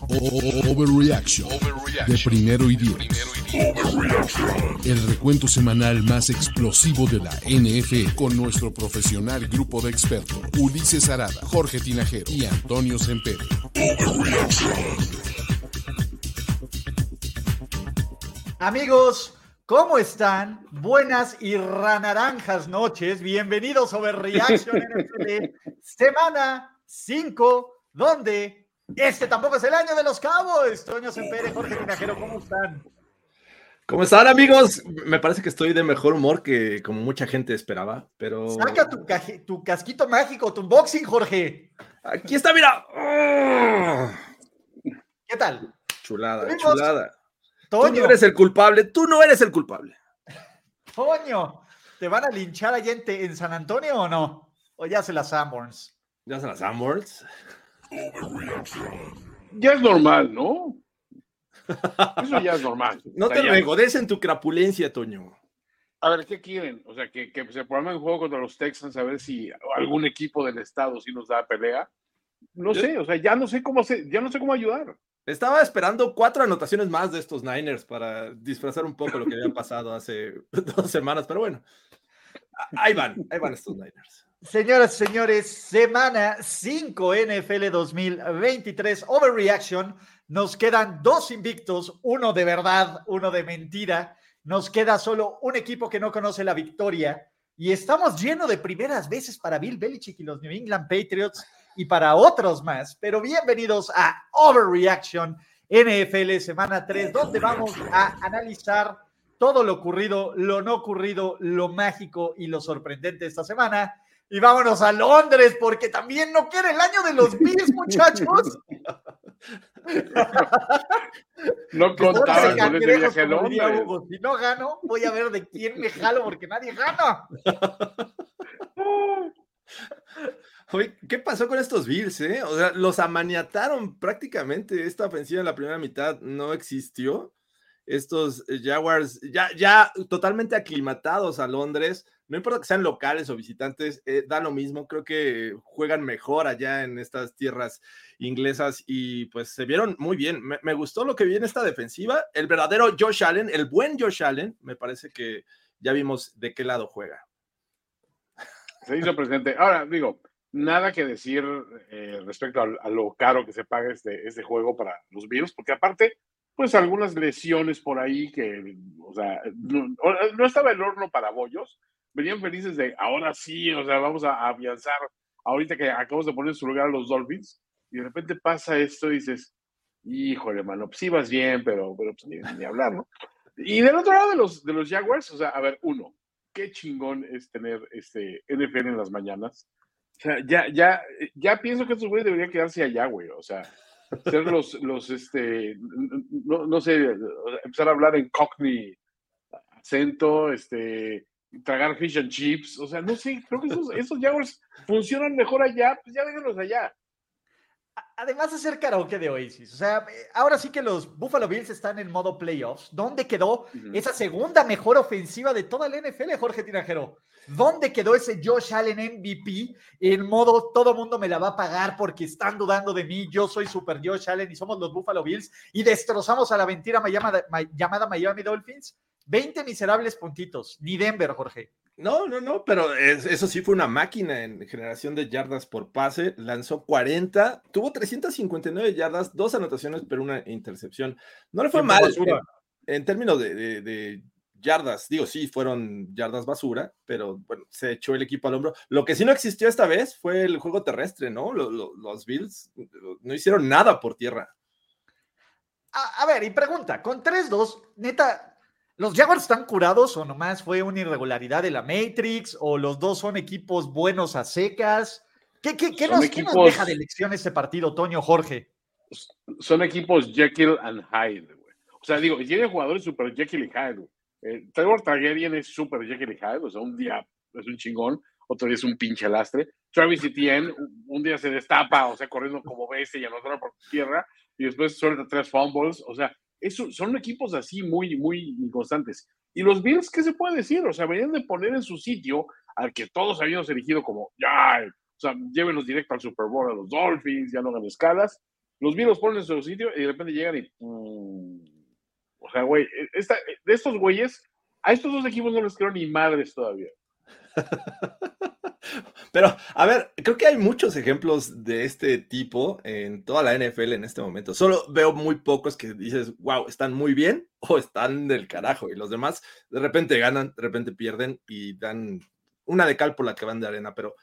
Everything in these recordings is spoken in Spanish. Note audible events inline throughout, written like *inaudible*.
Overreaction de primero y diez. El recuento semanal más explosivo de la NF con nuestro profesional grupo de expertos Ulises Arada, Jorge Tinajero y Antonio Sempere. Amigos, ¿cómo están? Buenas y ranaranjas noches. Bienvenidos a Overreaction NFL, semana 5, donde este tampoco es el año de los cabos. Toño Sempere, Jorge Tinajero, ¿cómo están? ¿Cómo están, amigos? Me parece que estoy de mejor humor que como mucha gente esperaba, pero. Saca tu, casquito mágico, tu unboxing, Jorge. Aquí está, mira. ¿Qué tal? Chulada, chulada. Toño. Tú no eres el culpable, tú no eres el culpable. Toño, ¿te van a linchar allá en, en San Antonio o no? ¿O ya se las Sanborns? ¿Ya se las Sanborns? Ya es normal, ¿no? Eso ya es normal. *laughs* No te regodes en tu crapulencia, Toño. A ver, ¿qué quieren? O sea, que, se programa un juego contra los Texans a ver si algún equipo del estado sí nos da pelea. No sé, o sea, ya no sé cómo ya no sé cómo ayudar. Estaba esperando cuatro anotaciones más de estos Niners para disfrazar un poco lo que había pasado hace *laughs* dos semanas, pero bueno, ahí van, ahí van estos Niners. Señoras y señores, semana 5 NFL 2023, Overreaction. Nos quedan dos invictos, uno de verdad, uno de mentira. Nos queda solo un equipo que no conoce la victoria. Y estamos llenos de primeras veces para Bill Belichick y los New England Patriots y para otros más. Pero bienvenidos a Overreaction NFL semana 3, donde vamos a analizar todo lo ocurrido, lo no ocurrido, lo mágico y lo sorprendente esta semana y vámonos a Londres, porque también no quiere el año de los *laughs* Bills, muchachos. No contaba con ese viaje a Londres. si no gano, voy a ver de quién me jalo, porque nadie gana. *laughs* Oye, ¿qué pasó con estos Bills, eh? O sea, los amaniataron prácticamente. Esta ofensiva en la primera mitad no existió. Estos Jaguars ya, ya totalmente aclimatados a Londres no importa que sean locales o visitantes, eh, da lo mismo, creo que juegan mejor allá en estas tierras inglesas y pues se vieron muy bien. Me, gustó lo que vi en esta defensiva, el verdadero Josh Allen, el buen Josh Allen, me parece que ya vimos de qué lado juega. Se hizo presente. Ahora, digo, nada que decir eh, respecto a, lo caro que se paga este, este juego para los Bills, porque aparte, pues algunas lesiones por ahí que, o sea, no estaba el horno para bollos, venían felices de ahora sí, o sea, vamos a afianzar ahorita que acabamos de poner en su lugar a los Dolphins, y de repente pasa esto y dices, híjole, mano, pues sí vas bien, pero, pues ni, hablar, ¿no? Y del otro lado de los, de los Jaguars, o sea, a ver, uno, qué chingón es tener este NFL en las mañanas. O sea, ya, ya, ya pienso que estos güeyes deberían quedarse allá, güey. O sea, ser los, los, este, no, no sé, empezar a hablar en Cockney acento, este, tragar fish and chips. O sea, no sé, creo que esos, esos Jaguars funcionan mejor allá, pues ya déjenlos allá. Además de ser karaoke de Oasis, o sea, eh, ahora sí que los Buffalo Bills están en modo playoffs. ¿Dónde quedó esa segunda mejor ofensiva de toda la NFL, Jorge Tinajero? ¿Dónde quedó ese Josh Allen MVP en modo todo mundo me la va a pagar porque están dudando de mí? Yo soy super Josh Allen y somos los Buffalo Bills y destrozamos a la mentira llamada Miami Dolphins. 20 miserables puntitos. Ni Denver, Jorge. No, no, no, pero eso sí fue una máquina en generación de yardas por pase. Lanzó 40, tuvo 359 yardas, dos anotaciones, pero una intercepción. No le fue mal en, términos de, yardas. Digo, sí, fueron yardas basura, pero bueno, se echó el equipo al hombro. Lo que sí no existió esta vez fue el juego terrestre, ¿no? Los, Bills no hicieron nada por tierra. A, a ver, y pregunta, con 3-2, neta, ¿Los Jaguars están curados o nomás fue una irregularidad de la Matrix? ¿O los dos son equipos buenos a secas? ¿Qué, qué, nos, deja de elección este partido, Toño Jorge? Son equipos Jekyll and Hyde, güey. O sea, digo, tiene jugadores super Jekyll y Hyde, güey. Eh, Trevor Targaryen es super Jekyll y Hyde, o sea, un día es un chingón, otro día es un pinche lastre. Travis Etienne, un día se destapa, o sea, corriendo como bestia y anotando por tierra, y después suelta tres fumbles, o sea, son equipos así muy, muy inconstantes. Y los Bills, ¿qué se puede decir? O sea, venían de poner en su sitio al que todos habíamos elegido como, ya, o sea, llévenos directo al Super Bowl a los Dolphins, ya no hagan escalas. Los Bills los ponen en su sitio y de repente llegan y... o sea, güey, e, de estos güeyes, a estos dos equipos no les creo ni madres todavía. *laughs* Pero, a ver, creo que hay muchos ejemplos de este tipo en toda la NFL en este momento. Solo veo muy pocos que dices, wow, están muy bien o están del carajo. Y los demás de repente ganan, de repente pierden y dan una de cal por la que van de arena. Pero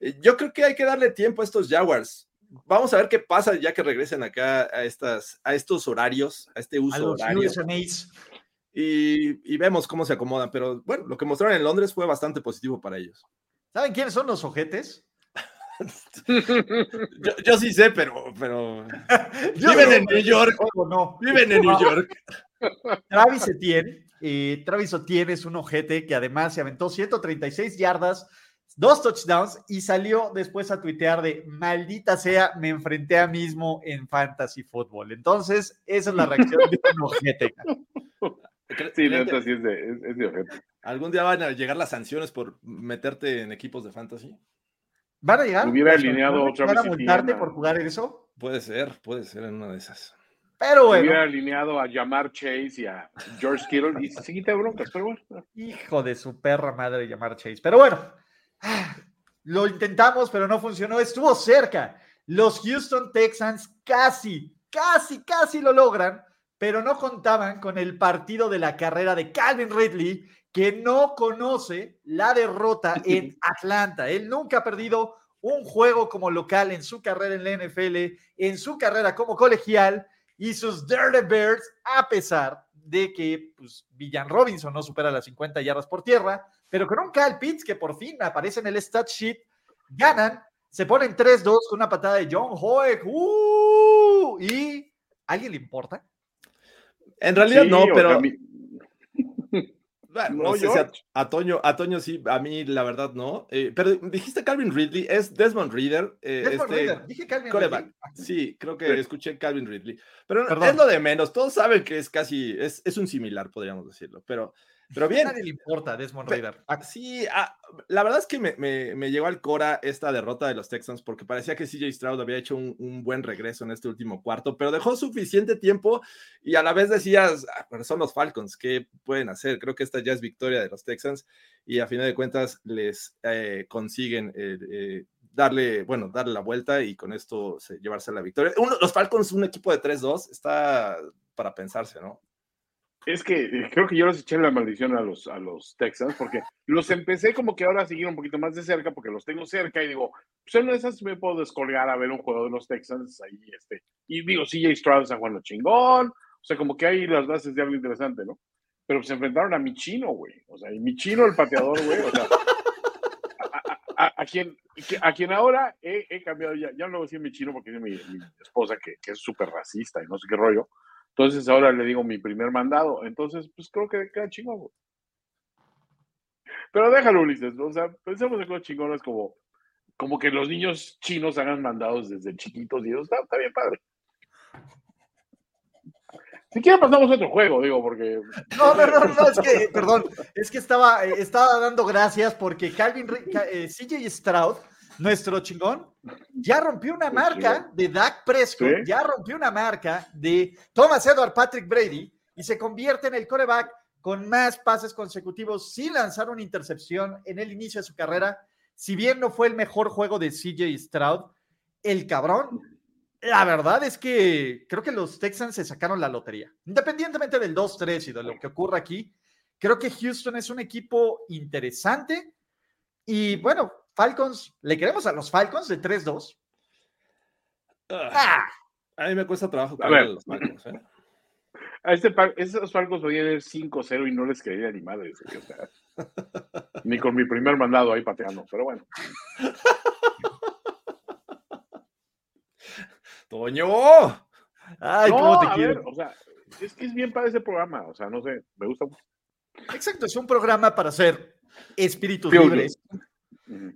eh, yo creo que hay que darle tiempo a estos Jaguars. Vamos a ver qué pasa ya que regresen acá a, estas, a estos horarios, a este uso horario. Y, y, vemos cómo se acomodan. Pero bueno, lo que mostraron en Londres fue bastante positivo para ellos. ¿Saben quiénes son los ojetes? *laughs* yo, sí sé, pero, pero... *laughs* viven en New York. No. Viven en New York. *laughs* Travis Etienne. Eh, Travis Etienne es un ojete que además se aventó 136 yardas, dos touchdowns y salió después a tuitear de maldita sea, me enfrenté a mismo en fantasy football. Entonces, esa es la reacción de un ojete. Sí, neta, sí es de, es, de ojete. ¿Algún día van a llegar las sanciones por meterte en equipos de fantasy? ¿Van a llegar? Hubiera alineado otra vez. ¿Van a multarte por jugar en eso? Puede ser, puede ser en una de esas. Pero bueno. Hubiera alineado a llamar Chase y a George Kittle y se quita broncas, pero bueno. Hijo de su perra madre llamar Chase. Pero bueno, lo intentamos, pero no funcionó. Estuvo cerca. Los Houston Texans casi, casi, casi lo logran pero no contaban con el partido de la carrera de Calvin Ridley, que no conoce la derrota en Atlanta. Él nunca ha perdido un juego como local en su carrera en la NFL, en su carrera como colegial, y sus Dirty Bears, a pesar de que pues, Villan Robinson no supera las 50 yardas por tierra, pero con un Kyle Pitts que por fin aparece en el stat sheet, ganan, se ponen 3-2 con una patada de John Hoek, ¡uh! y ¿alguien le importa? En realidad no, pero. *laughs* no, sé a, Toño, a Toño sí, a mí la verdad no. Eh, pero dijiste Calvin Ridley, es Desmond Reader. Eh, Desmond este, Reader, dije Calvin Ridley. Sí, creo que escuché Calvin Ridley. Pero es lo de menos, todos saben que es casi, es, es un similar, podríamos decirlo. Pero pero bien. A nadie le importa Desmond Raider. Sí, ah, la verdad es que me, me, llegó al cora esta derrota de los Texans porque parecía que CJ Stroud había hecho un, buen regreso en este último cuarto, pero dejó suficiente tiempo y a la vez decías, ah, son los Falcons, ¿qué pueden hacer? Creo que esta ya es victoria de los Texans y a final de cuentas les eh, consiguen eh, eh, darle, bueno, darle la vuelta y con esto llevarse la victoria. los Falcons, un equipo de 3-2, está para pensarse, ¿no? Es que eh, creo que yo les eché la maldición a los, a los Texans porque los empecé como que ahora a seguir un poquito más de cerca porque los tengo cerca y digo, pues en esas me puedo descolgar a ver un juego de los Texans ahí, este, y digo, CJ Stroud está jugando chingón, o sea, como que hay las bases de algo interesante, ¿no? Pero se enfrentaron a mi chino, güey, o sea, y mi chino el pateador, güey, o sea, a, quien, a quien ahora he, cambiado, ya, ya no lo voy a decir mi chino porque es mi, mi esposa que, que es súper racista y no sé qué rollo, entonces ahora le digo mi primer mandado. Entonces, pues creo que queda chingón, Pero déjalo, Ulises. O sea, pensemos en cosas chingonas como, como que los niños chinos hagan mandados desde chiquitos y eso está, bien padre. Si quieren pasamos otro juego, digo, porque. *laughs* No, no, no, no, es que, perdón, es que estaba, estaba dando gracias porque Calvin, eh, CJ Stroud nuestro chingón, ya rompió una marca de Dak Prescott, ya rompió una marca de Thomas Edward Patrick Brady y se convierte en el coreback con más pases consecutivos sin lanzar una intercepción en el inicio de su carrera. Si bien no fue el mejor juego de CJ Stroud, el cabrón, la verdad es que creo que los Texans se sacaron la lotería. Independientemente del 2-3 y de lo que ocurra aquí, creo que Houston es un equipo interesante. Y bueno, Falcons, le queremos a los Falcons de 3-2. Ah, a mí me cuesta trabajo A ver. los Falcons, ¿eh? A este, esos Falcons podían ir 5-0 y no les creía ni o sea, *laughs* ni con mi primer mandado ahí pateando, pero bueno. ¡Toño! Ay, No, cómo te a quiero. ver, o sea, es que es bien para ese programa, o sea, no sé, me gusta mucho. Exacto, es un programa para hacer espíritus libres.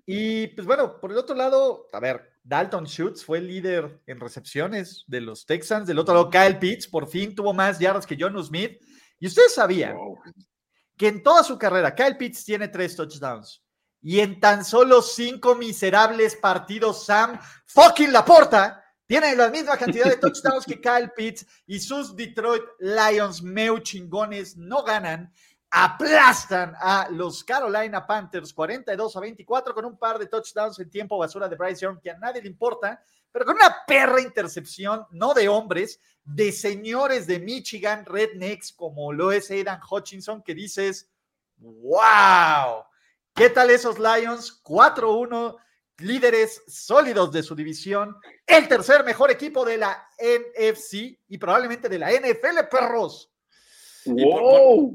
Y pues bueno, por el otro lado, a ver, Dalton Schultz fue el líder en recepciones de los Texans. Del otro lado, Kyle Pitts por fin tuvo más yardas que John Smith. Y ustedes sabían Wow. que en toda su carrera, Kyle Pitts tiene tres touchdowns. Y en tan solo cinco miserables partidos, Sam fucking Laporta tiene la misma cantidad de touchdowns que *laughs* Kyle Pitts y sus Detroit Lions meu chingones no ganan. Aplastan a los Carolina Panthers 42 a 24 con un par de touchdowns en tiempo basura de Bryce Young que a nadie le importa, pero con una perra intercepción, no de hombres, de señores de Michigan, rednecks, como lo es Aidan Hutchinson, que dices, wow, ¿qué tal esos Lions? 4-1, líderes sólidos de su división, el tercer mejor equipo de la NFC y probablemente de la NFL, perros. Y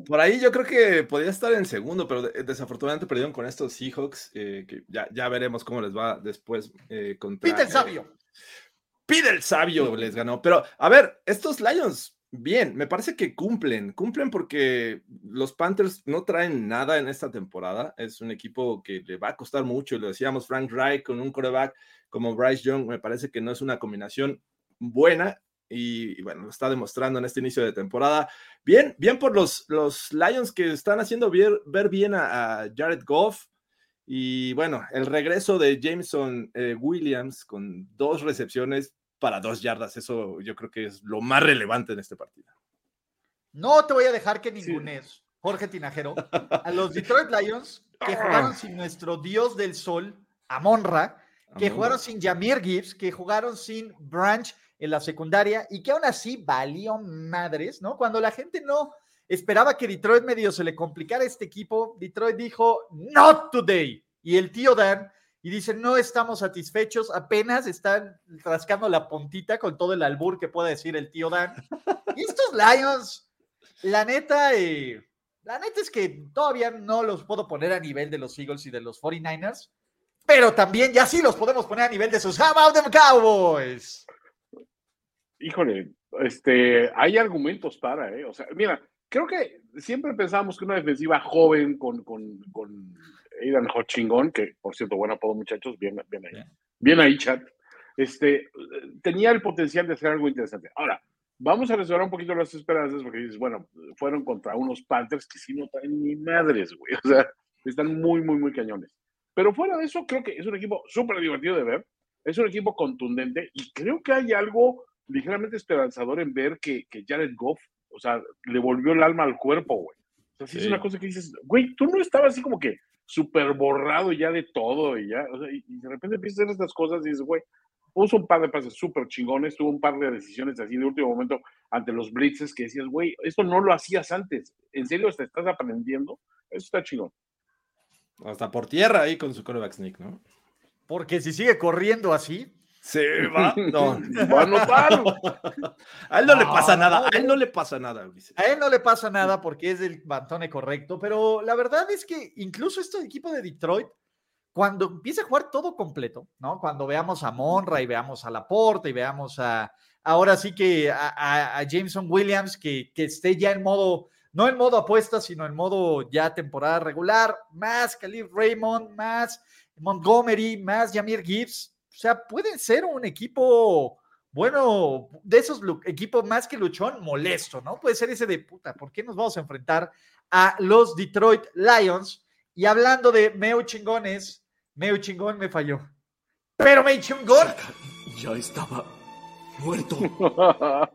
por- ahí yo creo que podría estar en segundo, pero de- desafortunadamente perdieron con estos Seahawks, eh, que ya, ya veremos cómo les va después eh, contra... Pite el eh, sabio. Pide el sabio les ganó. Pero, a ver, estos Lions, bien, me parece que cumplen. Cumplen porque los Panthers no traen nada en esta temporada. Es un equipo que le va a costar mucho. Lo decíamos, Frank Reich con un coreback como Bryce Young, me parece que no es una combinación buena. Y, y bueno, lo está demostrando en este inicio de temporada. Bien, bien por los, los Lions que están haciendo ver, ver bien a, a Jared Goff. Y bueno, el regreso de Jameson eh, Williams con dos recepciones para dos yardas, eso yo creo que es lo más relevante en este partido. No te voy a dejar que ningunes, Jorge Tinajero, *laughs* a los Detroit Lions que jugaron sin nuestro dios del sol, Amonra, que jugaron sin Jamir Gibbs, que jugaron sin Branch en la secundaria y que aún así valió madres, ¿no? Cuando la gente no esperaba que Detroit medio se le complicara a este equipo, Detroit dijo, not today. Y el tío Dan, y dice, no estamos satisfechos, apenas están rascando la puntita con todo el albur que pueda decir el tío Dan. *laughs* Y estos Lions, la neta, eh, la neta es que todavía no los puedo poner a nivel de los Eagles y de los 49ers, pero también ya sí los podemos poner a nivel de sus How about them Cowboys. Híjole, este, hay argumentos para, ¿eh? O sea, mira, creo que siempre pensábamos que una defensiva joven con, con, con Aidan Hutchingón, que por cierto, buen apodo, muchachos, bien, bien ahí, bien ahí, chat, este, tenía el potencial de hacer algo interesante. Ahora, vamos a restaurar un poquito las esperanzas porque dices, bueno, fueron contra unos Panthers que sí no traen ni madres, güey, *laughs* o sea, están muy, muy, muy cañones. Pero fuera de eso, creo que es un equipo súper divertido de ver, es un equipo contundente y creo que hay algo ligeramente esperanzador en ver que, que Jared Goff, o sea, le volvió el alma al cuerpo, güey. O sea, sí, es una cosa que dices, güey, tú no estabas así como que súper borrado ya de todo y ya, o sea, y, y de repente empiezas a hacer estas cosas y dices, güey, puso un par de pases súper chingones, tuvo un par de decisiones así de último momento ante los blitzes que decías, güey, esto no lo hacías antes, en serio te estás aprendiendo, eso está chingón. Hasta por tierra ahí con su coreback sneak, ¿no? Porque si sigue corriendo así, Se va. No. *laughs* Va a. A él no, le pasa nada. A él no le pasa nada, Ulises. a él no le pasa nada porque es el bantone correcto, pero la verdad es que incluso este equipo de Detroit, cuando empieza a jugar todo completo, ¿no? Cuando veamos a Monra y veamos a Laporte y veamos a, ahora sí que a, a- a Jameson Williams, que, que esté ya en modo, no en modo apuesta, sino en modo ya temporada regular, más Khalif Raymond, más Montgomery, más Jamir Gibbs, o sea, pueden ser un equipo bueno, de esos equipos más que luchón, molesto, ¿no? Puede ser ese de puta, ¿por qué nos vamos a enfrentar a los Detroit Lions? Y hablando de Meu Chingones, Meu Chingón me falló. Pero Meu Chingón, Ya estaba muerto. *laughs*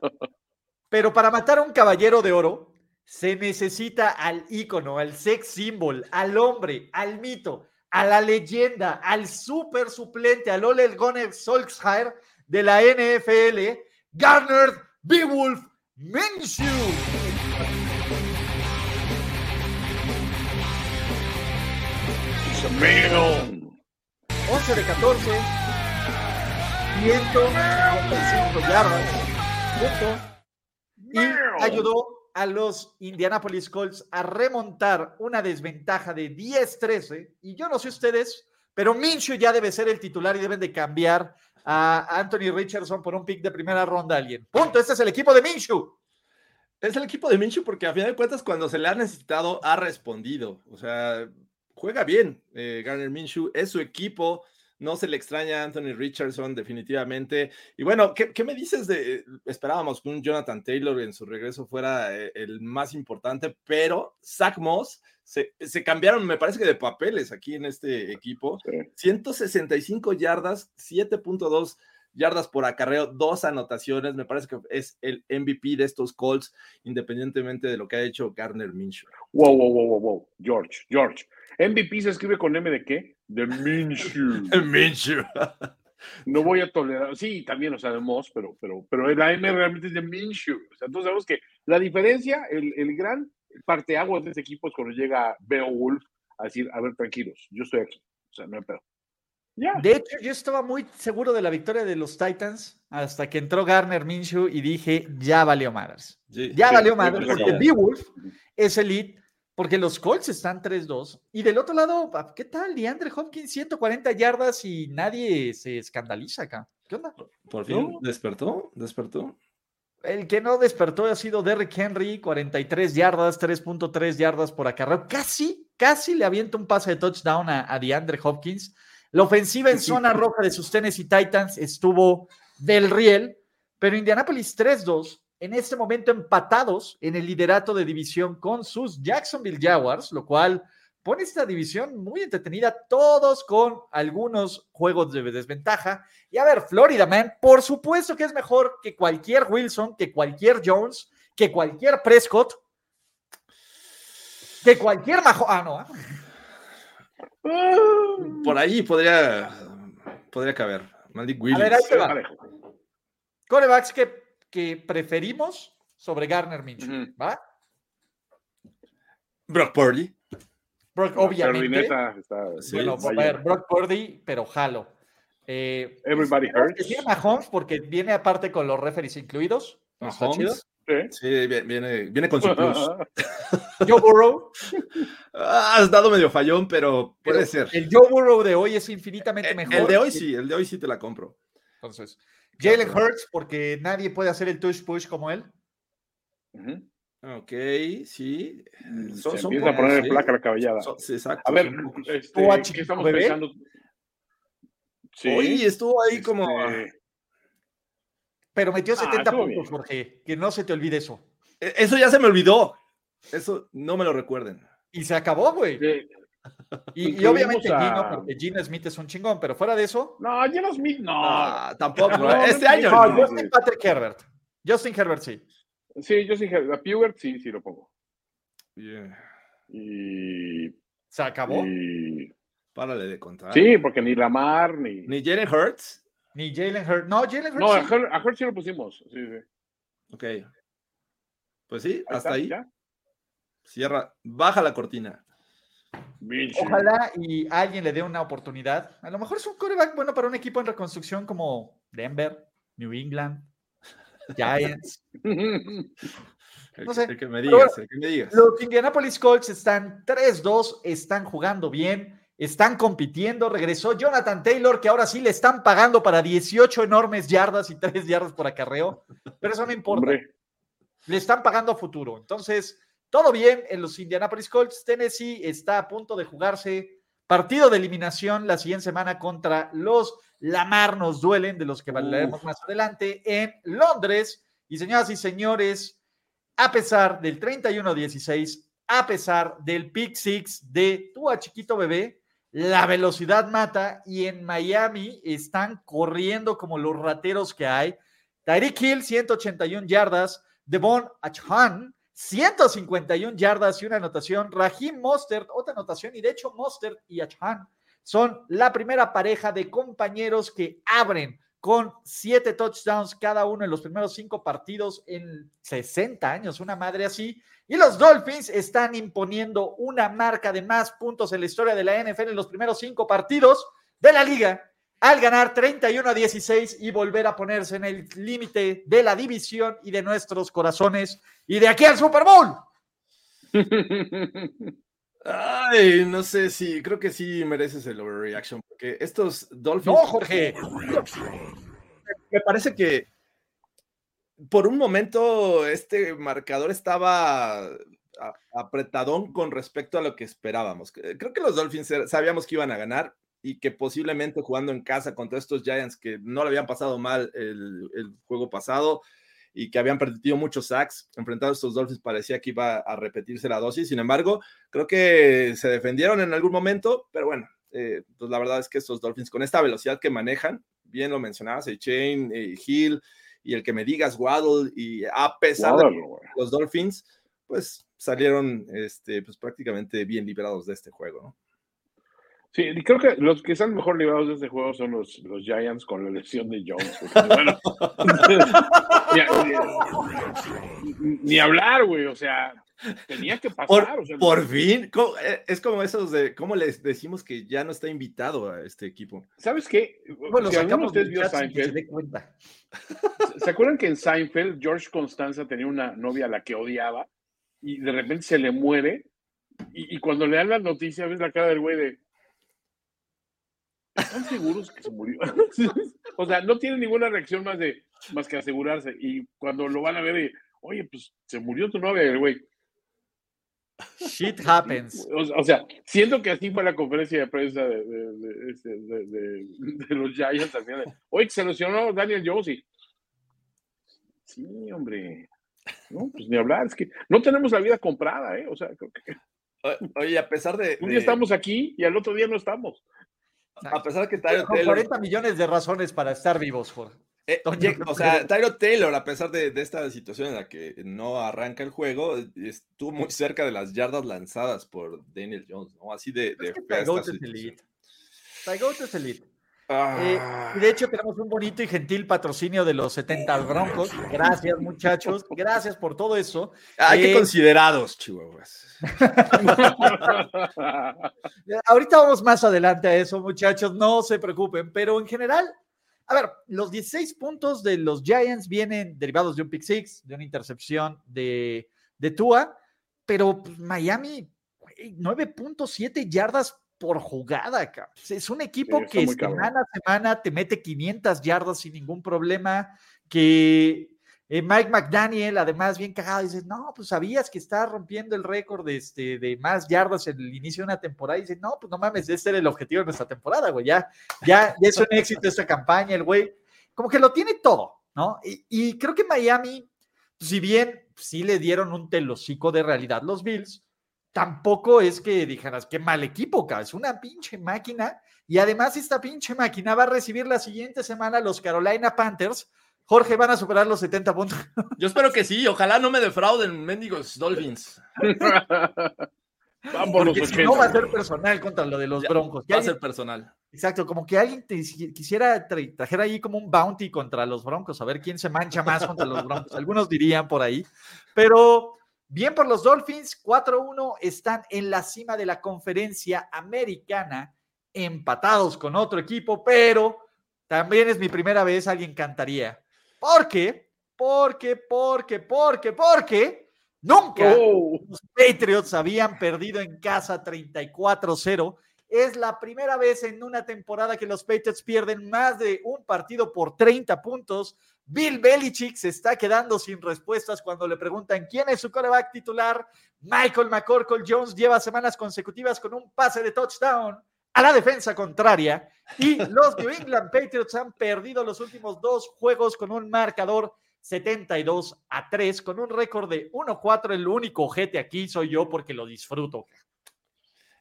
pero para matar a un caballero de oro, Se necesita al ícono, al sex symbol, al hombre, al mito, a la leyenda, al super suplente, al Ole Gunnar Solskjaer de la NFL, Garner Beowulf Minshew. Man. 11 de 14, 155 yardas, punto, y ayudó a los Indianapolis Colts a remontar una desventaja de 10-13. Y yo no sé ustedes, pero Minshew ya debe ser el titular y deben de cambiar a Anthony Richardson por un pick de primera ronda a alguien. Punto, este es el equipo de Minshew. Es el equipo de Minshew porque a final de cuentas cuando se le ha necesitado ha respondido. O sea, juega bien eh, Garner Minshew, es su equipo, no se le extraña a Anthony Richardson definitivamente. Y bueno, ¿qué, qué me dices de, esperábamos que un Jonathan Taylor en su regreso fuera eh, el más importante, pero Zach Moss se, se, cambiaron, me parece que de papeles aquí en este equipo. Sí. 165 yardas, 7.2 yardas por acarreo, dos anotaciones. Me parece que es el MVP de estos Colts, independientemente de lo que ha hecho Garner Minshew. Wow, wow, wow, wow, wow. George, George. MVP se escribe con M de qué? De Minshew. *laughs* Minshew. No voy a tolerar, sí, también, o sea, de Moss, pero, pero, pero la M realmente es de Minshew. O sea, entonces sabemos que la diferencia, el, el gran parteaguas de este equipo es cuando llega Beowulf a decir, a ver, tranquilos, yo estoy aquí. O sea, no hay pedo. Ya. De hecho, yo estaba muy seguro de la victoria de los Titans hasta que entró Garner Minshew y dije, ya valió madres. Sí, Ya sí, valió madres porque. Beowulf es elite, porque los Colts están 3-2 y del otro lado, ¿qué tal? DeAndre Hopkins 140 yardas y nadie se escandaliza acá. ¿Qué onda? Por fin ¿No? despertó, despertó. El que no despertó ha sido Derrick Henry, 43 yardas, 3.3 yardas por acarreo. Casi, casi le avienta un pase de touchdown a, a DeAndre Hopkins. La ofensiva en zona roja de sus Tennessee Titans estuvo del riel, pero Indianapolis 3-2, en este momento empatados en el liderato de división con sus Jacksonville Jaguars, lo cual pone esta división muy entretenida, todos con algunos juegos de desventaja. Y a ver, Florida Man, por supuesto que es mejor que cualquier Wilson, que cualquier Jones, que cualquier Prescott, que cualquier Majo. Ah, no. ¿ah? Por ahí podría, podría caber. Malik A Willis. ver, ahí te va. Corebacks que, que preferimos sobre Garner Minshew, Ujú. ¿va? Brock Purdy. Brock, No, obviamente. Está- Sí, bueno, a ver, Brock Purdy, pero jalo. Eh, Everybody hurts. decir Mahomes porque viene aparte con los referees incluidos. Está chido. Mahomes. Sí. Sí, vi- viene, viene con su plus. *laughs* Joe Burrow. Ah, has dado medio fallón, pero puede pero ser. El Joe Burrow de hoy es infinitamente El, mejor. el de hoy sí, el de hoy sí te la compro. Entonces, Jalen Hurts, porque nadie puede hacer el touch push como él. Ok, sí. Se Son- son empieza a poner sí. placa la cabellada. Son- sí, exacto. A ver, este, ¿Tú a ¿qué estamos bebé? pensando? Sí. Hoy estuvo ahí como. este, Pero metió Ah, 70 estuvo puntos, bien. Jorge. Que no se te olvide eso. E- Eso ya se me olvidó. Eso no me lo recuerden. Y se acabó, güey. eh, Y, obviamente a- Gino, porque Gino Smith es un chingón, pero fuera de eso, No, Gino Smith, no. Ah, tampoco. No, este no, año. no, no. Justin Patrick Herbert. Justin Herbert, sí. Sí, yo sí, a Pugert sí, sí lo pongo. Yeah. Y, Se acabó. y- Párale de contar. sí, porque ni Lamar ni. Ni Jalen Hurts. Ni Jalen Hurts. No, Jalen Hurts. No, a. Hurt, a Hurt sí lo pusimos. Sí, sí. Ok. Pues sí, Ahí hasta está, ahí. ya. Cierra. Baja la cortina. Ojalá y alguien le dé una oportunidad. A lo mejor es un coreback bueno para un equipo en reconstrucción como Denver, New England, *laughs* Giants. No que- sé. el que me digas, el que me digas. Los Indianapolis Colts están 3-2, están jugando bien, están compitiendo. Regresó Jonathan Taylor, que ahora sí le están pagando para 18 enormes yardas y 3 yardas por acarreo. Pero eso no importa. Hombre, Le están pagando a futuro. Entonces, todo bien en los Indianapolis Colts. Tennessee está a punto de jugarse partido de eliminación la siguiente semana contra los Lamar nos duelen, de los que hablaremos más adelante en Londres. Y señoras y señores, a pesar del 31-16, a pesar del pick six de Tua Chiquito Bebé, la velocidad mata y en Miami están corriendo como los rateros que hay. Tyreek Hill, 181 yardas. Devon Achan, 151 yardas y una anotación. Raheem Mostert, otra anotación, y de hecho Mostert y Achan son la primera pareja de compañeros que abren con siete touchdowns cada uno en los primeros cinco partidos en 60 años, una madre así. Y los Dolphins están imponiendo una marca de más puntos en la historia de la NFL en los primeros cinco partidos de la liga al ganar 31 a 16 y volver a ponerse en el límite de la división y de nuestros corazones y de aquí al Super Bowl. *laughs* Ay, no sé si, creo que sí mereces el overreaction, porque estos Dolphins. No, Jorge. *laughs* Me parece que por un momento este marcador estaba apretadón con respecto a lo que esperábamos. Creo que los Dolphins sabíamos que iban a ganar y que posiblemente jugando en casa contra estos Giants que no le habían pasado mal el, el juego pasado, y que habían perdido muchos sacks, enfrentando a estos Dolphins parecía que iba a repetirse la dosis, sin embargo, creo que se defendieron en algún momento, pero bueno, eh, pues la verdad es que estos Dolphins con esta velocidad que manejan, bien lo mencionabas, Chain, Hill y el que me digas Waddle y a pesar de los Dolphins, pues salieron este, pues prácticamente bien liberados de este juego, ¿no? Sí, creo que los que están mejor librados de este juego son los, los Giants con la lesión de Jones. Bueno, *laughs* ni, hablar, güey, o sea, tenía que pasar. Por, fin, eh, es como esos de, ¿cómo les decimos que ya no está invitado a este equipo? ¿Sabes qué? Bueno, si alguno de ustedes Seinfeld, se, cuenta. ¿se acuerdan que en Seinfeld George Constanza tenía una novia a la que odiaba y de repente se le muere? Y, y cuando le dan la noticia, ves la cara del güey de ¿Están seguros que se murió? *laughs* o sea, no tienen ninguna reacción más de más que asegurarse. Y cuando lo van a ver, oye, pues se murió tu novia, güey. Shit happens. *laughs* O, sea, siento que así fue la conferencia de prensa de, de, este, los Giants al final. Oye, se lesionó Daniel Jones. Sí, hombre. No, pues ni hablar. Es que no tenemos la vida comprada, ¿eh? O sea, creo que. Oye, a pesar de. Un día estamos aquí y al otro día no estamos. A pesar de que Tyro Taylor. 40 millones de razones para estar vivos, Jorge. Eh, o sea, Tyro Taylor, a pesar de, esta situación en la que no arranca el juego, estuvo muy cerca de las yardas lanzadas por Daniel Jones, ¿no? Así de, de es elite. es elite. Eh, ah. y de hecho tenemos un bonito y gentil patrocinio de los 70 Broncos. Gracias muchachos, *laughs* gracias por todo eso. Hay que eh, considerados, chihuahuas. *laughs* Ahorita vamos más adelante a eso, muchachos, no se preocupen, pero en general, a ver, los 16 puntos de los Giants vienen derivados de un pick six, de una intercepción de, de Tua, pero pues, Miami, 9.7 yardas por jugada, Es un equipo que semana a semana te mete 500 yardas sin ningún problema, que eh, Mike McDaniel, además, bien cagado, dice, no, pues sabías que está rompiendo el récord de, este, de más yardas en el inicio de una temporada, y dice, no, pues no mames, ese era el objetivo de nuestra temporada, güey, ya, ya, es un éxito esta campaña, el güey, como que lo tiene todo, ¿no? Y, y creo que Miami, si bien sí le dieron un telocico de realidad los Bills, tampoco es que dijeras, qué mal equipo, es una pinche máquina. Y además esta pinche máquina va a recibir la siguiente semana los Carolina Panthers. Jorge, van a superar los 70 puntos. *laughs* Yo espero que sí, ojalá no me defrauden, mendigos Dolphins. *laughs* Porque si no va a ser personal contra lo de los Broncos. Va a ser personal. Exacto, como que alguien te quisiera traer ahí como un bounty contra los Broncos, a ver quién se mancha más contra los Broncos. Algunos dirían por ahí, pero Bien por los Dolphins, 4-1 están en la cima de la conferencia americana, empatados con otro equipo, pero también es mi primera vez, alguien cantaría. ¿Por qué? Porque, porque, porque, porque nunca oh. los Patriots habían perdido en casa 34-0. Es la primera vez en una temporada que los Patriots pierden más de un partido por 30 puntos. Bill Belichick se está quedando sin respuestas cuando le preguntan quién es su coreback titular. Michael McCorkle Jones lleva semanas consecutivas con un pase de touchdown a la defensa contraria y los New England Patriots han perdido los últimos dos juegos con un marcador 72 a 3 con un récord de 1-4. El único ojete aquí soy yo porque lo disfruto.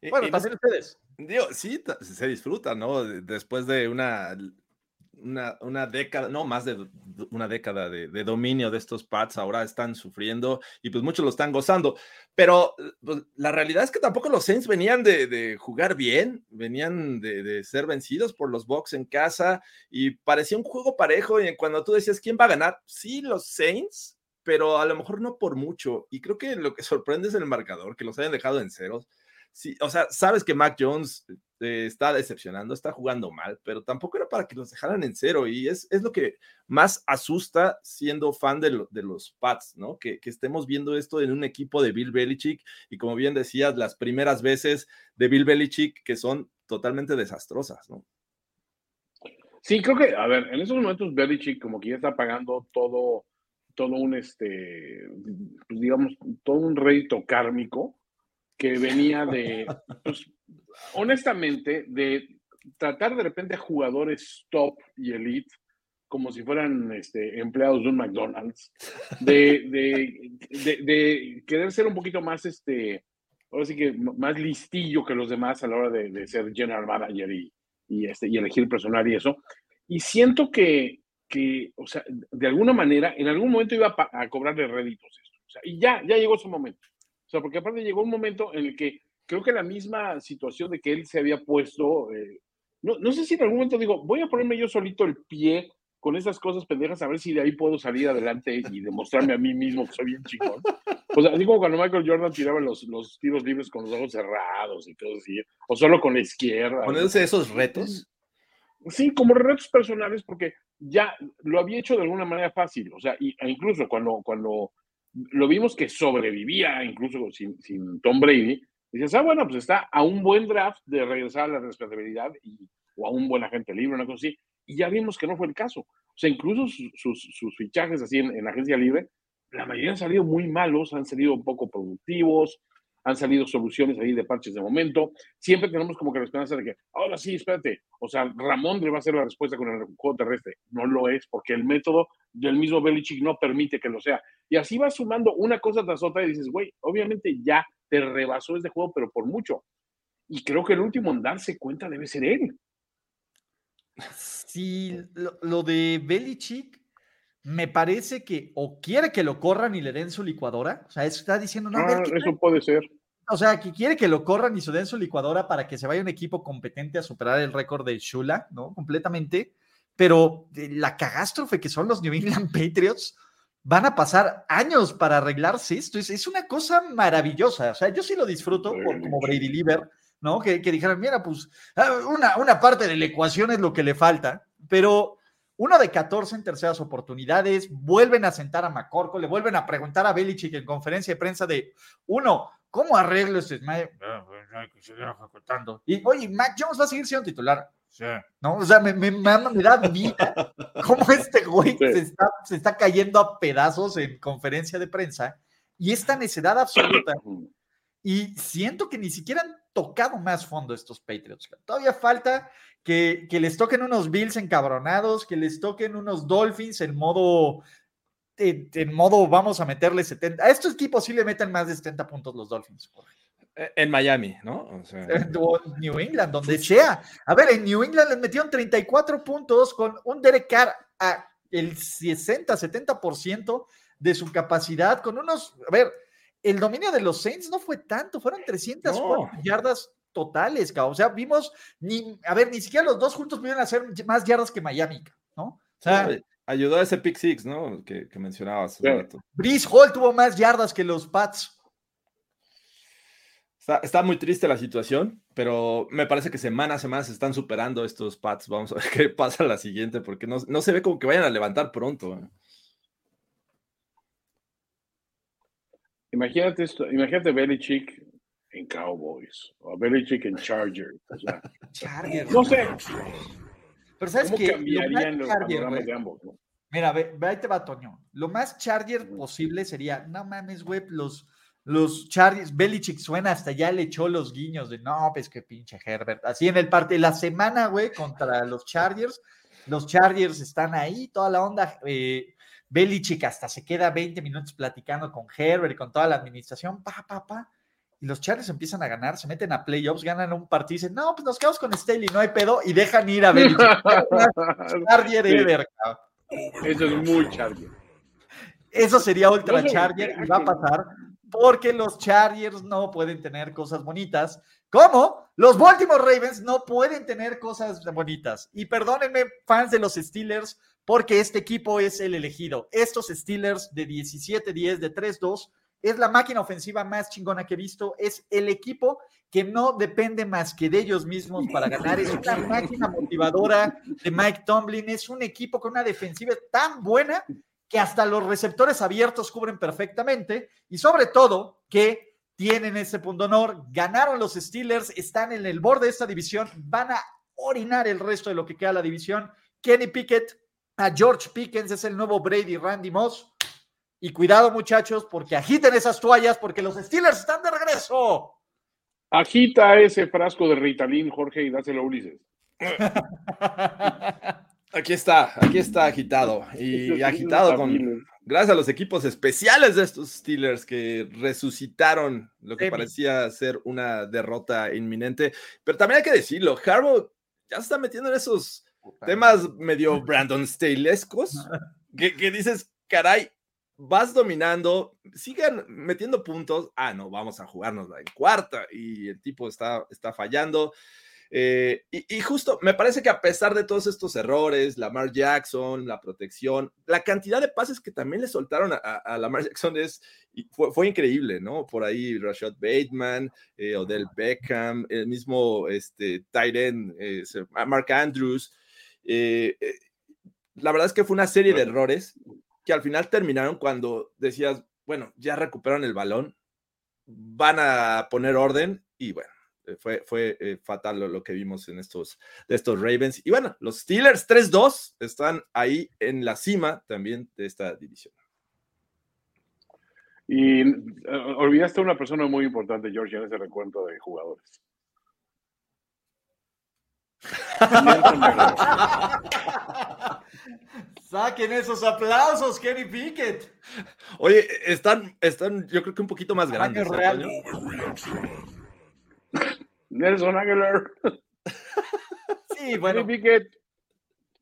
Bueno, también ustedes. Digo, sí, se disfruta, ¿no? Después de una una, una, década, no más de una década de, de, dominio de estos Pats, ahora están sufriendo y pues muchos lo están gozando. Pero pues, la realidad es que tampoco los Saints venían de, de jugar bien, venían de, de, ser vencidos por los Bucks en casa y parecía un juego parejo. Y cuando tú decías quién va a ganar, sí, los Saints, pero a lo mejor no por mucho. Y creo que lo que sorprende es el marcador, que los hayan dejado en ceros. Sí, o sea, sabes que Mac Jones eh, está decepcionando, está jugando mal, pero tampoco era para que los dejaran en cero y es, es lo que más asusta siendo fan de, de los Pats, ¿no? Que, que, estemos viendo esto en un equipo de Bill Belichick y como bien decías, las primeras veces de Bill Belichick que son totalmente desastrosas, ¿no? Sí, creo que, a ver, en esos momentos Belichick como que ya está pagando todo, todo un, este, digamos, todo un rédito kármico que venía de, pues, honestamente, de tratar de repente a jugadores top y elite como si fueran este, empleados de un McDonald's, de, de, querer ser un poquito más, este, ahora que más listillo que los demás a la hora de, ser general manager y, y, este, y elegir personal y eso. Y siento que, que, o sea, de alguna manera, en algún momento iba a, a cobrarle réditos esto. Y ya, ya llegó ese momento. O sea, porque aparte llegó un momento en el que creo que la misma situación de que él se había puesto, eh, no, no, sé si en algún momento digo, voy a ponerme yo solito el pie con esas cosas pendejas a ver si de ahí puedo salir adelante y demostrarme a mí mismo que soy bien chingón. O sea, así como cuando Michael Jordan tiraba los, los tiros libres con los ojos cerrados y todo así, o solo con la izquierda. ¿Ponerse esos retos? Sí, como retos personales, porque ya lo había hecho de alguna manera fácil. O sea, y, e incluso cuando, cuando lo vimos que sobrevivía, incluso sin, sin Tom Brady, dices, ah, bueno, pues está a un buen draft de regresar a la responsabilidad y, o a un buen agente libre, una cosa así. Y ya vimos que no fue el caso. O sea, incluso sus, sus, fichajes así en, en, agencia libre, la mayoría han salido muy malos, han salido poco productivos, han salido soluciones ahí de parches de momento. Siempre tenemos como que la esperanza de que, ahora sí, espérate, o sea, Ramón le va a ser la respuesta con el juego terrestre. No lo es, porque el método del mismo Belichick no permite que lo sea. Y así va sumando una cosa tras otra y dices, güey, obviamente ya te rebasó este juego, pero por mucho. Y creo que el último en darse cuenta debe ser él. Sí, lo, lo de Belichick me parece que o quiere que lo corran y le den su licuadora, o sea, está diciendo, no, ah, eso puede ser. O sea, que quiere que lo corran y se den su licuadora para que se vaya un equipo competente a superar el récord de Shula, ¿no? Completamente. Pero la cagástrofe que son los New England *laughs* Patriots, van a pasar años para arreglarse esto. Es, es una cosa maravillosa. O sea, yo sí lo disfruto como Brady Lieber, ¿no? Que, que dijeran, mira, pues ah, una, una parte de la ecuación es lo que le falta, pero uno de 14 en terceras oportunidades, vuelven a sentar a Macorco, le vuelven a preguntar a Belichick en conferencia de prensa de, uno, ¿cómo arreglo este ah, pues, Y, oye, Mac Jones va a seguir siendo titular. Sí. ¿No? O sea, me, me, me da vida *laughs* cómo este güey se, está, se está cayendo a pedazos en conferencia de prensa y esta necedad absoluta. Y siento que ni siquiera han tocado más fondo estos Patriots. Todavía falta que, que, les toquen unos Bills encabronados, que les toquen unos Dolphins en modo, en, en, modo vamos a meterle 70. A estos equipos sí le meten más de 70 puntos los Dolphins. Eh, en Miami, ¿no? O sea... *laughs* En New England, donde sea. A ver, en New England les metieron 34 puntos con un Derek Carr a el 60, 70% de su capacidad, con unos, a ver, el dominio de los Saints no fue tanto, fueron 300 no. yardas totales, cabrón. O sea, vimos, ni, a ver, ni siquiera los dos juntos pudieron hacer más yardas que Miami, ¿no? O sea, sí, ayudó a ese pick six, ¿no? Que, que mencionabas. Sí. Brice Hall tuvo más yardas que los Pats. Está, está, muy triste la situación, pero me parece que semana a semana se están superando estos Pats. Vamos a ver *laughs* qué pasa la siguiente, porque no, no se ve como que vayan a levantar pronto. ¿eh? Imagínate esto, imagínate Belichick en Cowboys o Belichick en Chargers. O sea, Chargers. No sé. Pero sabes ¿Cómo que cambiarían los panoramas de ambos? ¿no? Mira, ve, ve, ahí te va, Toño. Lo más Charger posible sería, no mames, güey, los, los Chargers, Belichick suena hasta ya le echó los guiños de, no, pues que pinche Herbert. Así en el parte, la semana, güey, contra los Chargers, los Chargers están ahí, toda la onda. Eh, Belichick hasta se queda 20 minutos platicando con Herbert y con toda la administración, pa, pa, pa. Y los Chargers empiezan a ganar, se meten a playoffs, ganan un partido y dicen, no, pues nos quedamos con Staley, no hay pedo, y dejan ir a Belichick. *laughs* Charger ever, Eso es muy Charger. Eso sería Ultra Charger y va a pasar porque los Chargers no pueden tener cosas bonitas, como los Baltimore Ravens no pueden tener cosas bonitas. Y perdónenme, fans de los Steelers, porque este equipo es el elegido. Estos Steelers de 17-10, de 3-2, es la máquina ofensiva más chingona que he visto. Es el equipo que no depende más que de ellos mismos para ganar. Es una máquina motivadora de Mike Tomlin. Es un equipo con una defensiva tan buena que hasta los receptores abiertos cubren perfectamente y sobre todo que tienen ese punto honor, ganaron los Steelers, están en el borde de esta división, van a orinar el resto de lo que queda la división. Kenny Pickett a George Pickens es el nuevo Brady Randy Moss. Y cuidado muchachos, porque agiten esas toallas, porque los Steelers están de regreso. Agita ese frasco de Ritalin, Jorge, y dáselo a Ulises. *laughs* Aquí está, aquí está agitado. Y agitado con. Gracias a los equipos especiales de estos Steelers que resucitaron lo que parecía ser una derrota inminente. Pero también hay que decirlo, Harbaugh ya se está metiendo en esos temas medio Brandon Stalescos *laughs* que, que dices, caray, vas dominando, sigan metiendo puntos. Ah, no, vamos a jugarnos en cuarta y el tipo está, está fallando. Eh, y, justo me parece que a pesar de todos estos errores, Lamar Jackson, la protección, la cantidad de pases que también le soltaron a, Lamar *laughs* Jackson es, fue, increíble, ¿no? Por ahí Rashad Bateman, eh, Odell Beckham, el mismo este, Tyren, eh, Mark Andrews. la verdad es que fue una serie de errores que al final terminaron cuando decías, bueno, ya recuperaron el balón, van a poner orden y bueno, eh, fue, fue eh, fatal lo, que vimos en estos, de estos Ravens. Y bueno, los Steelers 3-2 están ahí en la cima también de esta división. Y eh, olvidaste a una persona muy importante, George, en ese recuento de jugadores. *laughs* *laughs* Saquen esos aplausos, Kenny Pickett. Oye, están, están, yo creo que un poquito más grandes. Nelson Aguilar. Sí, bueno.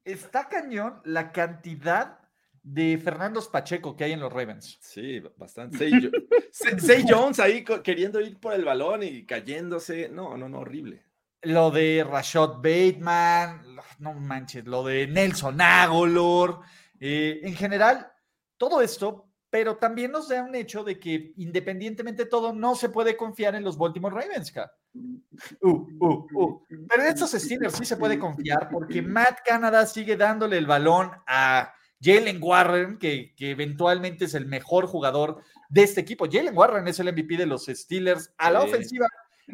Está cañón la cantidad de Fernando Pacheco que hay en los Ravens. Sí, bastante. Say, *laughs* Jones ahí queriendo ir por el balón y cayéndose. No, no, no, horrible. Lo de Rashad Bateman, no manches, lo de Nelson Agolor. Eh, en general, todo esto pero también nos da un hecho de que independientemente de todo, no se puede confiar en los Baltimore Ravens. Uh, uh, uh. Pero en estos Steelers sí se puede confiar porque Matt Canada sigue dándole el balón a Jalen Warren, que, que, eventualmente es el mejor jugador de este equipo. Jalen Warren es el MVP de los Steelers. A la ofensiva,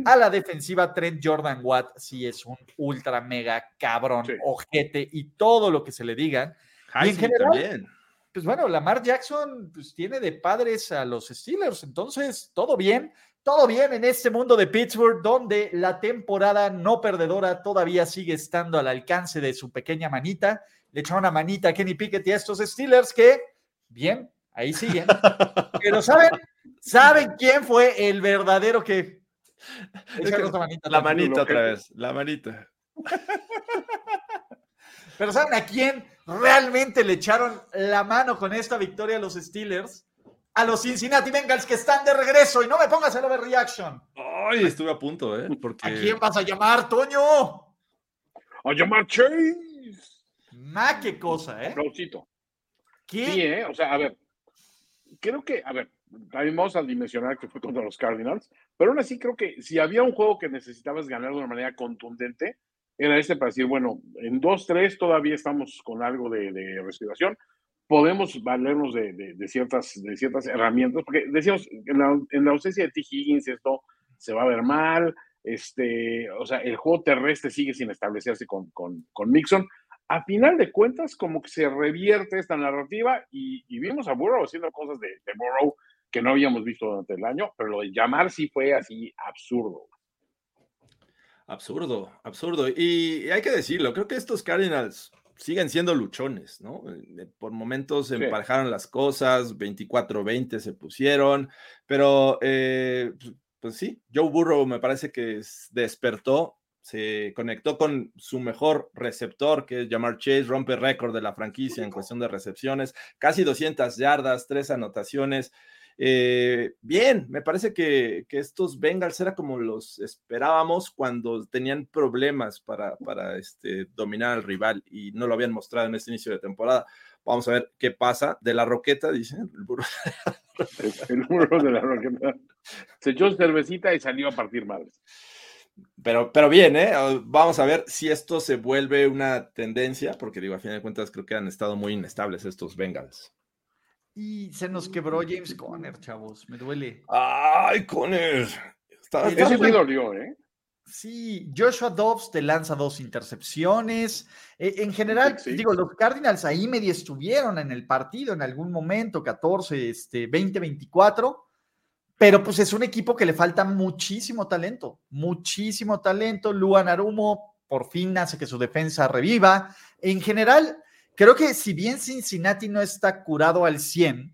a la defensiva, Trent Jordan Watt sí es un ultra mega cabrón, ojete y todo lo que se le digan. y en general, también pues bueno, Lamar Jackson pues, tiene de padres a los Steelers, entonces todo bien, todo bien en este mundo de Pittsburgh, donde la temporada no perdedora todavía sigue estando al alcance de su pequeña manita. Le echó una manita a Kenny Pickett y a estos Steelers que, bien, ahí siguen. *laughs* Pero ¿saben? ¿Saben quién fue el verdadero que... la manita otra vez, la manita. *laughs* Pero ¿saben a quién realmente le echaron la mano con esta victoria a los Steelers? A los Cincinnati Bengals que están de regreso y no me pongas el overreaction. Ay, estuve a punto, ¿eh? ¿A quién vas a llamar, Toño? A llamar Chase. Ma, qué cosa, ¿eh? Aplausito. ¿Qué? Sí, ¿eh? O sea, a ver, creo que, a ver, también vamos a dimensionar que fue contra los Cardinals, pero aún así creo que si había un juego que necesitabas ganar de una manera contundente, era este para decir, bueno, en 2-3 todavía estamos con algo de, respiración, podemos valernos de, ciertas, de ciertas herramientas, porque decíamos, en la, en la ausencia de T. Higgins esto se va a ver mal, este, o sea, el juego terrestre sigue sin establecerse con, con, con. A final de cuentas, como que se revierte esta narrativa y, vimos a Burrow haciendo cosas de, de Burrow que no habíamos visto durante el año, pero lo de llamar sí fue así absurdo. Absurdo, absurdo. Y hay que decirlo, creo que estos Cardinals siguen siendo luchones, ¿no? Eh, por momentos emparejaron las cosas, 24-20 se pusieron, pero eh, pues, pues sí, Joe Burrow me parece que despertó, se conectó con su mejor receptor, que es Jamar Chase, rompe récord de la franquicia en cuestión de recepciones, casi 200 yardas, tres anotaciones. Eh, bien, me parece que, estos Bengals era como los esperábamos cuando tenían problemas para, para este, dominar al rival y no lo habían mostrado en este inicio de temporada. Vamos a ver qué pasa. De la roqueta, dicen, el burro. *laughs* el burro de la roqueta. Se echó cervecita y salió a partir madres. Pero, pero bien, ¿eh? Vamos a ver si esto se vuelve una tendencia, porque digo, a fin de cuentas creo que han estado muy inestables estos Bengals. Y se nos quebró James Conner, chavos. Me duele. ¡Ay, Conner! Eso sí dolió, ¿eh? Sí, Joshua Dobbs te lanza dos intercepciones. E, en general, digo, los Cardinals ahí medio estuvieron en el partido en algún momento, 14, este, 20, 24, pero pues es un equipo que le falta muchísimo talento, muchísimo talento. Luan Arumo por fin hace que su defensa reviva. En general, creo que si bien Cincinnati no está curado al 100,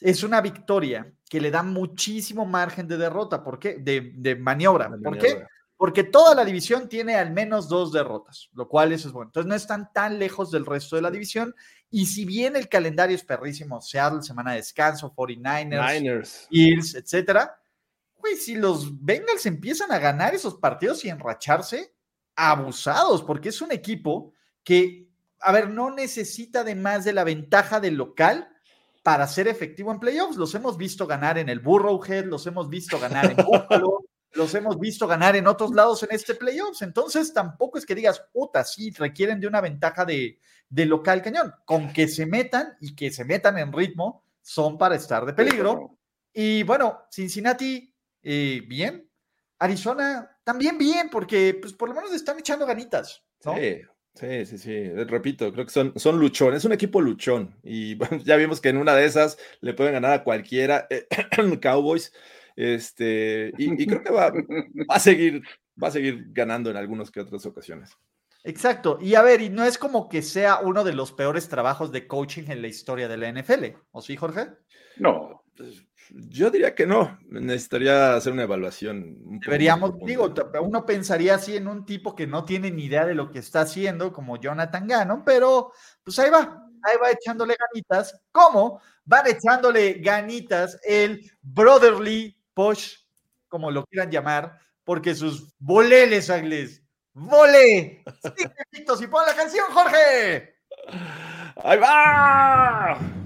es una victoria que le da muchísimo margen de derrota, ¿por qué? De, maniobra. ¿Por qué? porque toda la división tiene al menos dos derrotas, lo cual eso es bueno. Entonces no están tan lejos del resto de la división. Y si bien el calendario es perrísimo, Seattle, semana de descanso, 49ers, Niners. Hills, etcétera, pues si los Bengals empiezan a ganar esos partidos y enracharse, abusados, porque es un equipo que, a ver, no necesita de más de la ventaja del local para ser efectivo en playoffs. Los hemos visto ganar en el Burrowhead, los hemos visto ganar en *laughs* Buffalo, los hemos visto ganar en otros lados en este playoffs. Entonces, tampoco es que digas, puta, sí, requieren de una ventaja de, local cañón. Con que se metan y que se metan en ritmo, son para estar de peligro. Y bueno, Cincinnati, eh, bien. Arizona, también bien, porque pues por lo menos están echando ganitas. Sí. Sí, sí, sí, repito, creo que son, son luchones, es un equipo luchón y *laughs* ya vimos que en una de esas le pueden ganar a cualquiera, eh, *clears throat* Cowboys, este, y, creo que va, a seguir, va a seguir ganando en algunas que otras ocasiones. Exacto. Y a ver, y no es como que sea uno de los peores trabajos de coaching en la historia de la NFL, ¿o sí, Jorge? No. Pues, yo diría que no. Necesitaría hacer una evaluación. Deberíamos, digo, uno pensaría así en un tipo que no tiene ni idea de lo que está haciendo, como Jonathan Gannon, pero pues ahí va, ahí va echándole ganitas. ¿Cómo? Van echándole ganitas el Brotherly Posh, como lo quieran llamar, porque sus boleles, Agles. ¡Vole! Sí, *laughs* y pon la canción, Jorge. ¡Ahí va!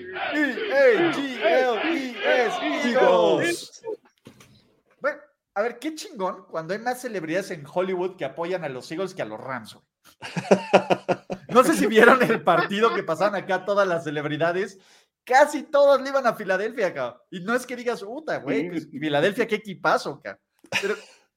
E-A-G-L-E-S Eagles. Bueno, a ver, qué chingón cuando hay más celebridades en Hollywood que apoyan a los Eagles que a los Rams. *laughs* No sé si vieron el partido que pasaban acá todas las celebridades casi todos le iban a Filadelfia acá. Y no es que digas, puta, güey, pues, Filadelfia, qué equipazo acá. Pero,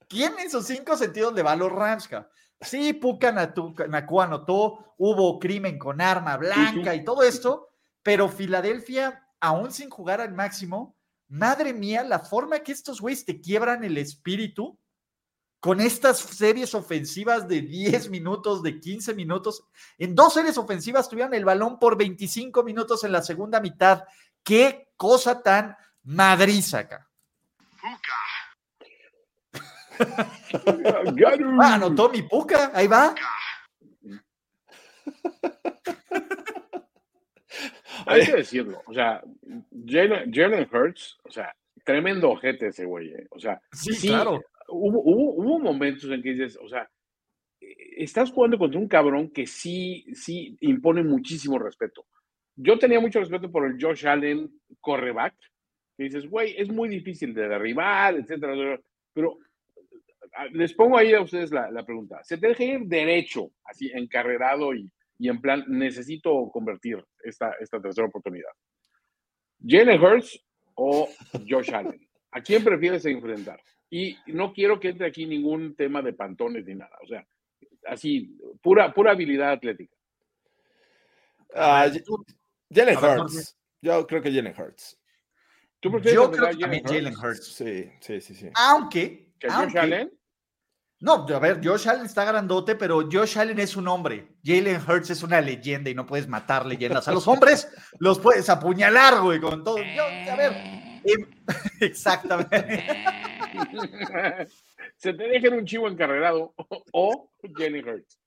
¿quién en sus cinco sentidos le va a los Rams, acá? Sí, Puka Naku anotó, hubo crimen con arma blanca y todo esto, pero Filadelfia, aún sin jugar al máximo, madre mía, la forma que estos güeyes te quiebran el espíritu con estas series ofensivas de 10 minutos, de 15 minutos. En dos series ofensivas tuvieron el balón por 25 minutos en la segunda mitad. Qué cosa tan madriza acá. ah, anotó mi puca, ahí va. *laughs* Hay que decirlo, o sea, Jalen Hurts, o sea, tremendo ojete ese güey, eh. o sea, sí, claro hubo, hubo, momentos en que dices, o sea, estás jugando contra un cabrón que sí, sí impone muchísimo respeto. Yo tenía mucho respeto por el Josh Allen correback, que dices, güey, es muy difícil de derribar, etcétera, pero les pongo ahí a ustedes la, la pregunta. Se tiene que ir derecho, así, encarrerado y, y en plan, necesito convertir esta, esta tercera oportunidad. Jalen Hurts o Josh Allen. ¿A quién prefieres enfrentar? Y no quiero que entre aquí ningún tema de pantones ni nada. O sea, así, pura, pura habilidad atlética. Ah, Jalen A ver, Hurts. Yo creo que Jalen Hurts. ¿Tú prefieres Yo creo que Jalen Hurts. Sí, sí, sí, sí. Aunque, ¿Que Josh aunque- Allen? No, a ver, Josh Allen está grandote, pero Josh Allen es un hombre. Jalen Hurts es una leyenda y no puedes matar leyendas. A los hombres los puedes apuñalar, güey, con todo. Yo, a ver, em, *laughs* exactamente. *laughs* Se te dejen un chivo encarrerado o Jalen Hurts.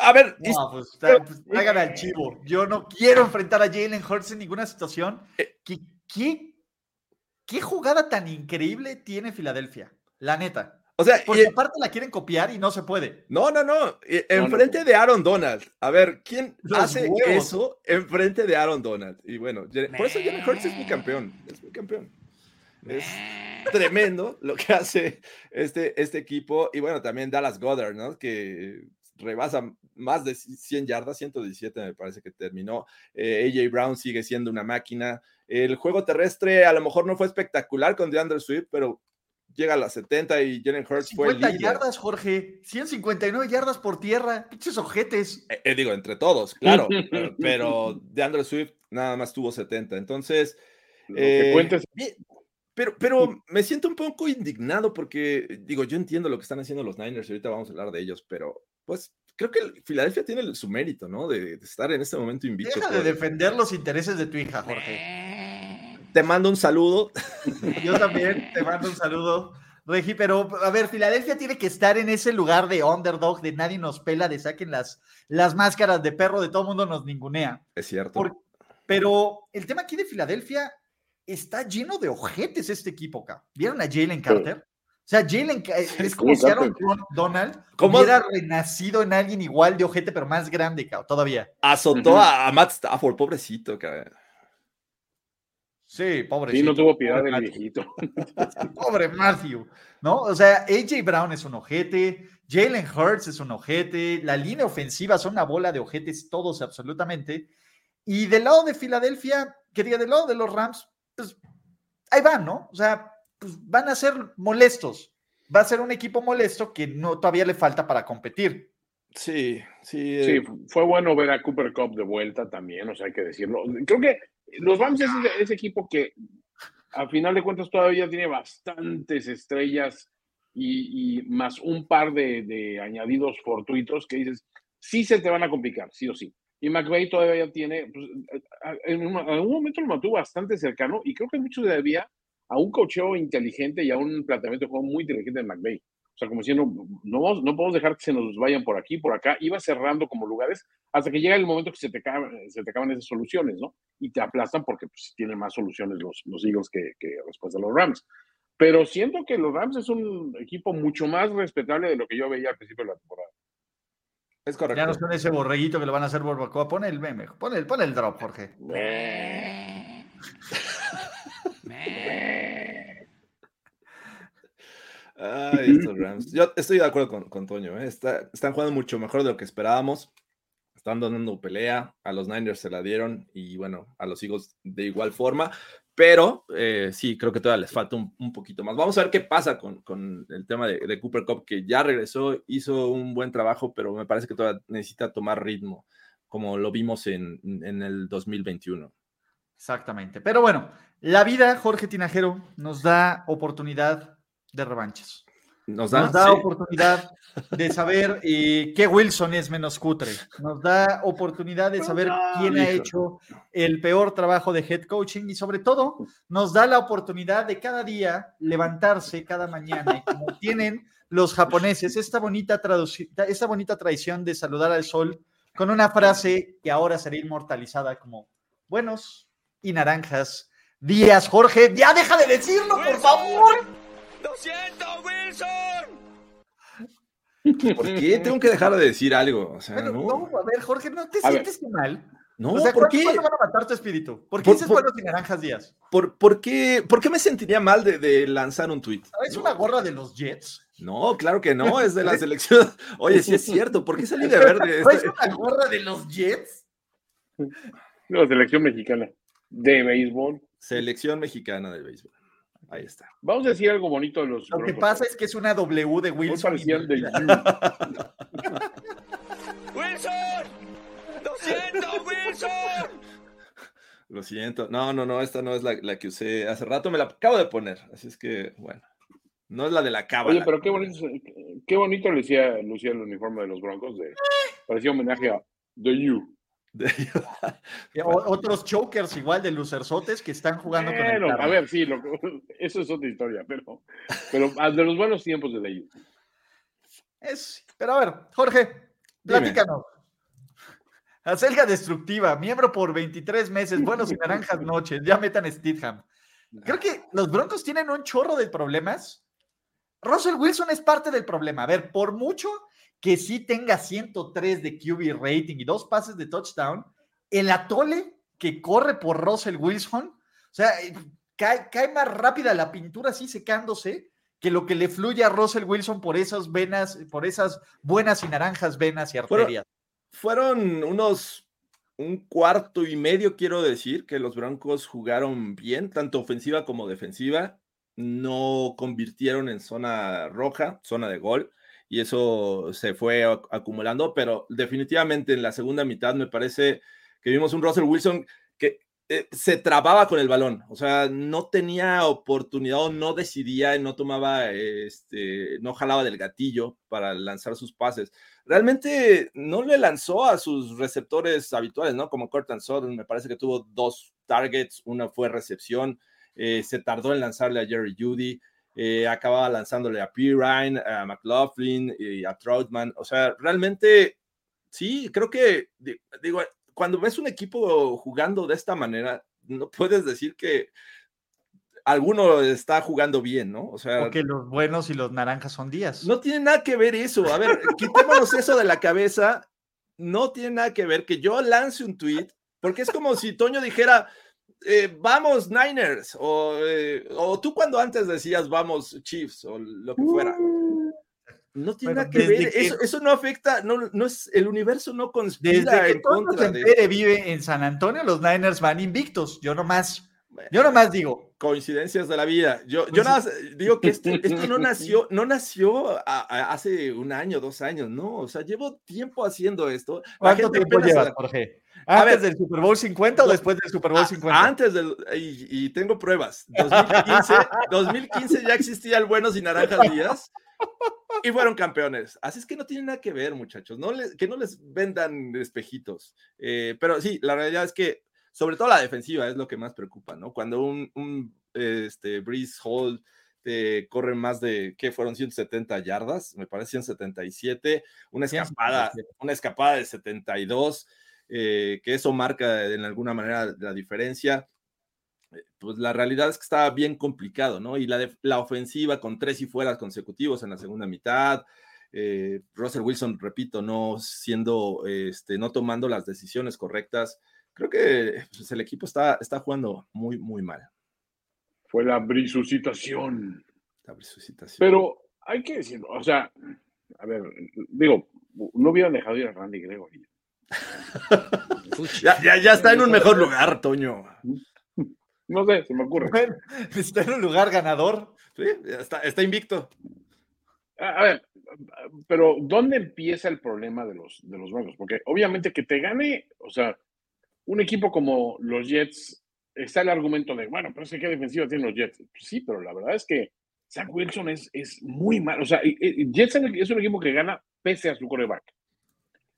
A ver, No, pues, tra- pues, al chivo. Yo no quiero enfrentar a Jalen Hurts en ninguna situación. Eh. ¿Qué, qué, qué jugada tan increíble tiene Filadelfia? La neta. O sea, Porque y- aparte la quieren copiar y no se puede. no, no, no. no, Enfrente no. de Aaron Donald. A ver, ¿quién Los hace huevos. eso enfrente de Aaron Donald? Y bueno, por eso Jalen Hurts es mi campeón. Es mi campeón. Es tremendo lo que hace este, este equipo. Y bueno, también Dallas Goddard, ¿no? Que rebasa más de 100 yardas, 117 me parece que terminó. Eh, AJ Brown sigue siendo una máquina. El juego terrestre a lo mejor no fue espectacular con DeAndre Swift, pero llega a las 70 y Jalen Hurts fue el 50 líder. yardas, Jorge. 159 yardas por tierra. Pinches ojetes. Eh, eh, digo, entre todos, claro, *laughs* pero, pero DeAndre Swift nada más tuvo 70. Entonces, Lo que eh, cuentes bien, pero, pero me siento un poco indignado porque, digo, yo entiendo lo que están haciendo los Niners y ahorita vamos a hablar de ellos, pero pues creo que el- Filadelfia tiene su mérito, ¿no? De, de estar en este momento invicto. Deja de por- defender los intereses de tu hija, Jorge. Te mando un saludo. Yo también te mando un saludo, Regi, pero a ver, Filadelfia tiene que estar en ese lugar de underdog, de nadie nos pela, de saquen las, las máscaras de perro, de todo mundo nos ningunea. Es cierto. Por- pero el tema aquí de Filadelfia está lleno de ojetes este equipo, acá. ¿Vieron a Jalen Carter? O sea, Jalen es como si Aaron Donald ¿Cómo? hubiera renacido en alguien igual de ojete, pero más grande, cabrón, todavía. Azotó a Matt Stafford, pobrecito, cabrón. Sí, pobre. Sí, no tuvo piedad del viejito. *laughs* Pobre Matthew, ¿no? O sea, AJ Brown es un ojete, Jalen Hurts es un ojete, la línea ofensiva son una bola de ojetes todos absolutamente. Y del lado de Filadelfia, que diga, del lado de los Rams, pues ahí van, ¿no? O sea, pues van a ser molestos. Va a ser un equipo molesto que no todavía le falta para competir. Sí, sí. Sí, eh, fue bueno ver a Cooper Cup de vuelta también, o sea, hay que decirlo. Creo que los Rams es ese, equipo que a final de cuentas todavía tiene bastantes estrellas y, más un par de, añadidos fortuitos que dices, sí se te van a complicar, sí o sí. Y McVay todavía tiene, pues, en, algún momento lo mantuvo bastante cercano y creo que mucho se debía a un cocheo inteligente y a un planteamiento de juego muy inteligente de McVay. O sea, como diciendo, no, no podemos dejar que se nos vayan por aquí, por acá. Iba cerrando como lugares hasta que llega el momento que se te acaban, se te acaban esas soluciones, ¿no? Y te aplastan porque pues, tienen más soluciones los, los Eagles que, que respuesta a los Rams. Pero siento que los Rams es un equipo mucho más respetable de lo que yo veía al principio de la temporada. es Ya correcto. no son ese borreguito que le van a hacer barbacoa. Pon el meme, pon el, pon el drop, Jorge. Rams. Yo estoy de acuerdo con, con Toño. ¿eh? Está- están jugando mucho mejor de lo que esperábamos. Están dando pelea. A los Niners se la dieron y bueno, a los Eagles de igual forma. Pero eh, sí, creo que todavía les falta un, un poquito más. Vamos a ver qué pasa con, con el tema de, de Cooper Cup, que ya regresó, hizo un buen trabajo, pero me parece que todavía necesita tomar ritmo, como lo vimos en, en el 2021. Exactamente. Pero bueno, la vida, Jorge Tinajero, nos da oportunidad de revanchas. Nos da, Nos da sí. oportunidad de saber eh, qué Wilson es menos cutre. Nos da oportunidad de saber quién ha hecho el peor trabajo de head coaching y sobre todo nos da la oportunidad de cada día levantarse cada mañana y como *laughs* tienen los japoneses esta bonita, esta bonita tradición de saludar al sol con una frase que ahora será inmortalizada como buenos y naranjas días. Jorge, ya deja de decirlo, por favor. ¡Lo siento, Wilson! ¿Por qué tengo que dejar de decir algo? O sea, Bueno, no, no, a ver, Jorge, ¿no te A ver. sientes mal? no, o sea, ¿por ¿cuándo, qué? cuándo van a matar tu espíritu? ¿Por qué Por- dices por- buenos y naranjas días? ¿Por, por qué, por qué me sentiría mal de, de lanzar un tweet? ¿Es una gorra de los Jets? No, claro que no, es de la selección. *laughs* Oye, sí es cierto, ¿por qué salí de verde? ¿No es Este- una gorra de los Jets? La selección mexicana de béisbol. Selección mexicana de béisbol. Ahí está. Vamos a decir algo bonito de los. Lo que Broncos. pasa es que es una W de Wilson. parecían de. *laughs* ¡Wilson! ¡Lo siento, Wilson! Lo siento. No, no, no, esta no es la, la que usé hace rato, me la acabo de poner. Así es que, bueno, no es la de la cábala. Oye, pero qué bonito, qué bonito lucía, lucía el uniforme de los Broncos. De, parecía homenaje a The You. *laughs* Otros chokers igual de lucerzotes que están jugando con el Bueno, carro. a ver, sí, lo- *laughs* eso es otra historia, pero, pero de los buenos tiempos de The You. Es- pero a ver, Jorge, platícanos. Acelga destructiva, miembro por 23 meses, buenos y naranjas *laughs* noches, ya metan Stidham. Creo que los Broncos tienen un chorro de problemas. Russell Wilson es parte del problema. A ver, por mucho que sí tenga 103 de QB rating y dos pases de touchdown, el atole que corre por Russell Wilson, o sea, eh, cae, cae más rápida la pintura así secándose que lo que le fluye a Russell Wilson por esas venas, por esas buenas y naranjas venas y Fueron- arterias. Fueron unos un cuarto y medio, quiero decir, que los Broncos jugaron bien, tanto ofensiva como defensiva. No convirtieron en zona roja, zona de gol, y eso se fue ac- acumulando, pero definitivamente en la segunda mitad me parece que vimos un Russell Wilson que eh, se trababa con el balón, o sea, no tenía oportunidad o no decidía, no tomaba, este, no jalaba del gatillo para lanzar sus pases realmente no le lanzó a sus receptores habituales, ¿no? Como Cortland Sutton, me parece que tuvo dos targets, una fue recepción, eh, se tardó en lanzarle a Jerry Judy, eh, acababa lanzándole a Pirine, a McLaughlin y a Troutman, o sea, realmente, sí, creo que, di- digo, cuando ves un equipo jugando de esta manera, no puedes decir que alguno está jugando bien, ¿no? O sea, Porque los buenos y los naranjas son días. no tiene nada que ver eso. A ver, *laughs* quitémonos eso de la cabeza. No tiene nada que ver que yo lance un tweet, porque es como si Toño dijera, eh, vamos Niners, o, eh, o tú cuando antes decías, vamos Chiefs, o lo que fuera. No tiene Bueno, nada que desde ver. que- Eso, eso no afecta, no, no es, el universo no Desde conspira que en contra de vive en San Antonio, los Niners van invictos. Yo nomás, Yo nomás digo, coincidencias de la vida. Yo, yo nada más digo que esto, esto no *laughs* nació, no nació a- a- hace un año, dos años, no. O sea, llevo tiempo haciendo esto. ¿cuánto tiempo llevas, Jorge? A ¿Antes ver, del Super Bowl 50 o después del Super Bowl a- 50? Antes del, y, y tengo pruebas. 2015, 2015 ya existía el Buenos y Naranjas Díaz y fueron campeones. Así es que no tiene nada que ver, muchachos. No les, que no les vendan espejitos. Eh, pero sí, la realidad es que, sobre todo la defensiva, es lo que más preocupa, ¿no? Cuando un, un este, Breeze Hall te corre más de, ¿qué fueron? 170 yardas, me parece 177, una escapada, 177. una escapada de 72, eh, que eso marca en alguna manera la diferencia. Eh, Pues la realidad es que estaba bien complicado, ¿no? Y la, def- la ofensiva con tres y fueras consecutivos en la segunda mitad, eh, Russell Wilson, repito, no siendo, este, no tomando las decisiones correctas. Creo que pues, el equipo está, está jugando muy, muy mal. Fue la brisusitación. La resucitación. Pero hay que decirlo, o sea, a ver, digo, no hubieran dejado ir a Randy Gregory. *laughs* ya, ya, ya está en un mejor lugar, Toño. No sé, se me ocurre. Bueno, está en un lugar ganador. Sí, está, está invicto. A a ver, pero ¿dónde empieza el problema de los, de los Broncos? Porque obviamente que te gane, o sea, un equipo como los Jets, está el argumento de, bueno, pero es que qué defensiva tienen los Jets. Sí, pero la verdad es que Zach Wilson es, es muy mal. O sea, Jets es un equipo que gana pese a su coreback.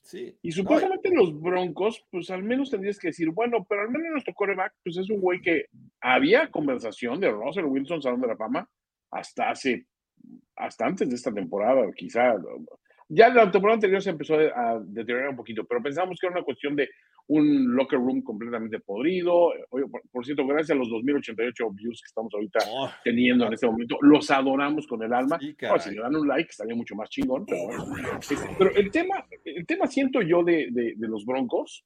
Sí. Y supuestamente los Broncos, pues al menos tendrías que decir, bueno, pero al menos nuestro coreback, pues es un güey que había conversación de Russell Wilson, Salón de la Fama, hasta hace, hasta antes de esta temporada, quizá. Ya la temporada anterior se empezó a deteriorar un poquito, pero pensábamos que era una cuestión de un locker room completamente podrido. Oye, por, por cierto, gracias a los 2088 views que estamos ahorita Oh, teniendo en este momento, los adoramos con el alma. Sí, Ahora, si le dan un like, estaría mucho más chingón. Pero, bueno. Pero el tema, el tema siento yo de, de- de los Broncos.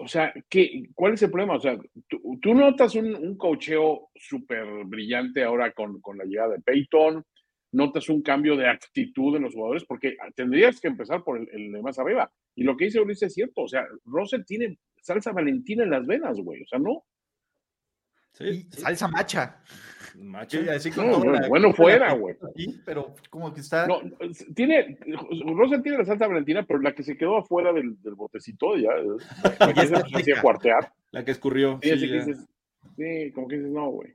O sea, ¿qué, ¿cuál es el problema? O sea, tú, tú notas un, un cocheo súper brillante ahora con, con la llegada de Peyton, notas un cambio de actitud en los jugadores, porque tendrías que empezar por el, el de más arriba. Y lo que dice Ulises es cierto, o sea, Russell tiene salsa valentina en las venas, güey, o sea, no. sí, Y sí. salsa macha. Macho. Sí, así No, bueno, la- bueno toda fuera, güey. Sí, pero como que está. No, tiene, Rosa tiene la Santa Valentina, pero la que se quedó afuera del, del botecito ya, la que se está empezó así seca. a cuartear. La que escurrió. Sí, sí, así que ya. dices, sí, como que dices, no, güey.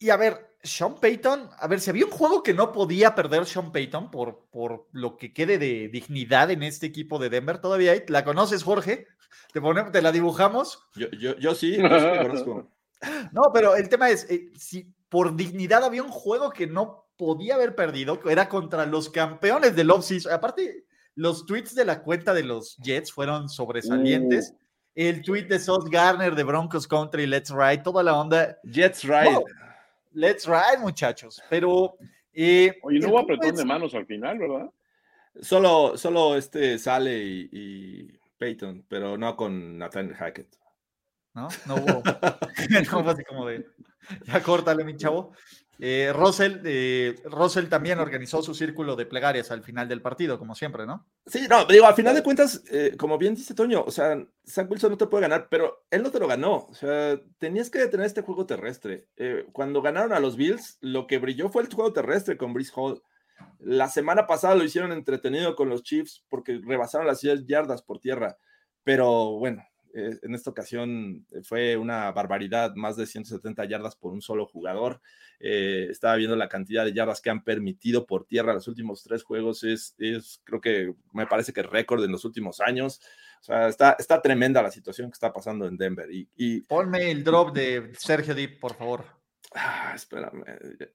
Y a ver, Sean Payton, a ver, si había un juego que no podía perder Sean Payton por, por lo que quede de dignidad en este equipo de Denver, todavía hay. ¿La conoces, Jorge? ¿Te, ponemos, te la dibujamos? Yo, yo, yo sí, yo sí la conozco. *laughs* No, pero el tema es, eh, si por dignidad había un juego que no podía haber perdido, que era contra los campeones del offseason. Aparte, los tweets de la cuenta de los Jets fueron sobresalientes. El tweet de Sauce Garner de Broncos Country, Let's Ride, toda la onda. Jets Ride. No, let's Ride, muchachos. Pero... eh, Oye, no hubo apretón es- de manos al final, ¿verdad? Solo, solo este sale y, y Peyton, pero no con Nathan Hackett. ¿no? No hubo. *laughs* *laughs* no así como de. Ya córtale, mi chavo. Eh, Russell, eh, Russell también organizó su círculo de plegarias al final del partido, como siempre, ¿no? Sí, no, digo, al final de cuentas, eh, como bien dice Toño, o sea, Zach Wilson no te puede ganar, pero él no te lo ganó. O sea, tenías que detener este juego terrestre. Eh, cuando ganaron a los Bills, lo que brilló fue el juego terrestre con Brice Hall. La semana pasada lo hicieron entretenido con los Chiefs porque rebasaron las 10 yardas por tierra. Pero bueno, eh, en esta ocasión eh, fue una barbaridad, más de 170 yardas por un solo jugador. Eh, estaba viendo la cantidad de yardas que han permitido por tierra los últimos tres juegos. Es, es creo que me parece que récord en los últimos años. O sea, está, está tremenda la situación que está pasando en Denver. Y, y Ponme el drop de Sergio Deep, por favor. ah, espérame,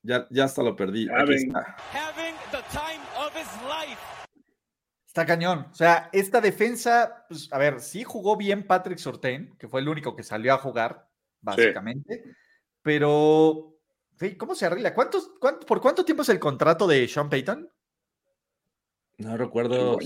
ya, ya hasta lo perdí. Aquí está. Having the time of his life. Está cañón. O sea, esta defensa, pues, a ver, sí jugó bien Patrick Sortain, que fue el único que salió a jugar, básicamente. Pero, sí, ¿cómo se arregla? ¿Cuántos, cuánto- ¿Por cuánto tiempo es el contrato de Sean Payton? No recuerdo.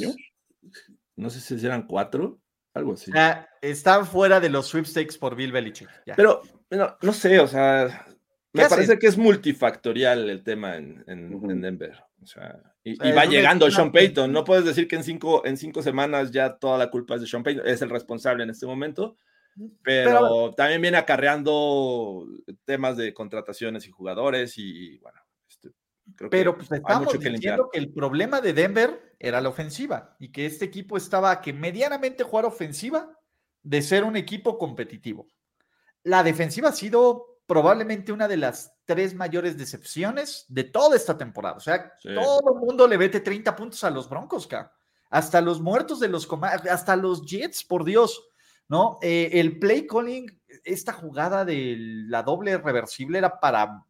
No sé si eran cuatro, algo así. Sea, están fuera de los sweepstakes por Bill Belichick. ya. Pero no, no sé, o sea, me hacen? parece que es multifactorial el tema en, en- Ujú. en Denver. O sea, y, sea, y va llegando esquema Sean que- Payton. No puedes decir que en cinco, en cinco semanas ya toda la culpa es de Sean Payton. Es el responsable en este momento. Pero, Pero- también viene acarreando temas de contrataciones y jugadores y bueno, este, creo que Pero pues hay estamos mucho que diciendo que el problema de Denver era la ofensiva y que este equipo estaba a que medianamente jugar ofensiva de ser un equipo competitivo. La defensiva ha sido probablemente una de las tres mayores decepciones de toda esta temporada. O sea, Sí. todo el mundo le vete 30 puntos a los Broncos, ca. Hasta los muertos de los hasta los Jets, por Dios. ¿No? Eh, el play calling, esta jugada de la doble reversible era para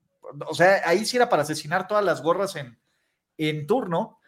o sea, ahí sí era para asesinar todas las gorras en, en turno.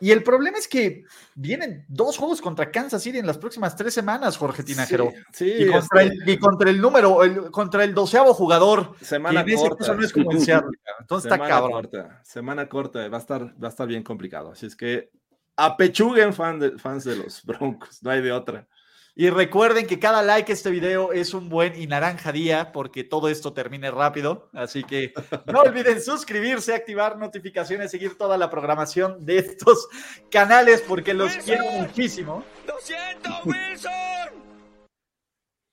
Y el problema es que vienen dos juegos contra Kansas City en las próximas tres semanas, Jorge Tinajero. Sí, y, contra este, el, y contra el número, el- contra el doceavo jugador. que semana en ese corta. no es cabrón. Entonces está cabrón. corta, semana corta, va a estar, va a estar bien complicado. Así es que apechuguen fan de, fans de los Broncos, no hay de otra. Y recuerden que cada like a este video es un buen y naranja día porque todo esto termine rápido. Así que no *laughs* olviden suscribirse, activar notificaciones, seguir toda la programación de estos canales porque los Wilson. quiero muchísimo. ¡Lo siento, Wilson!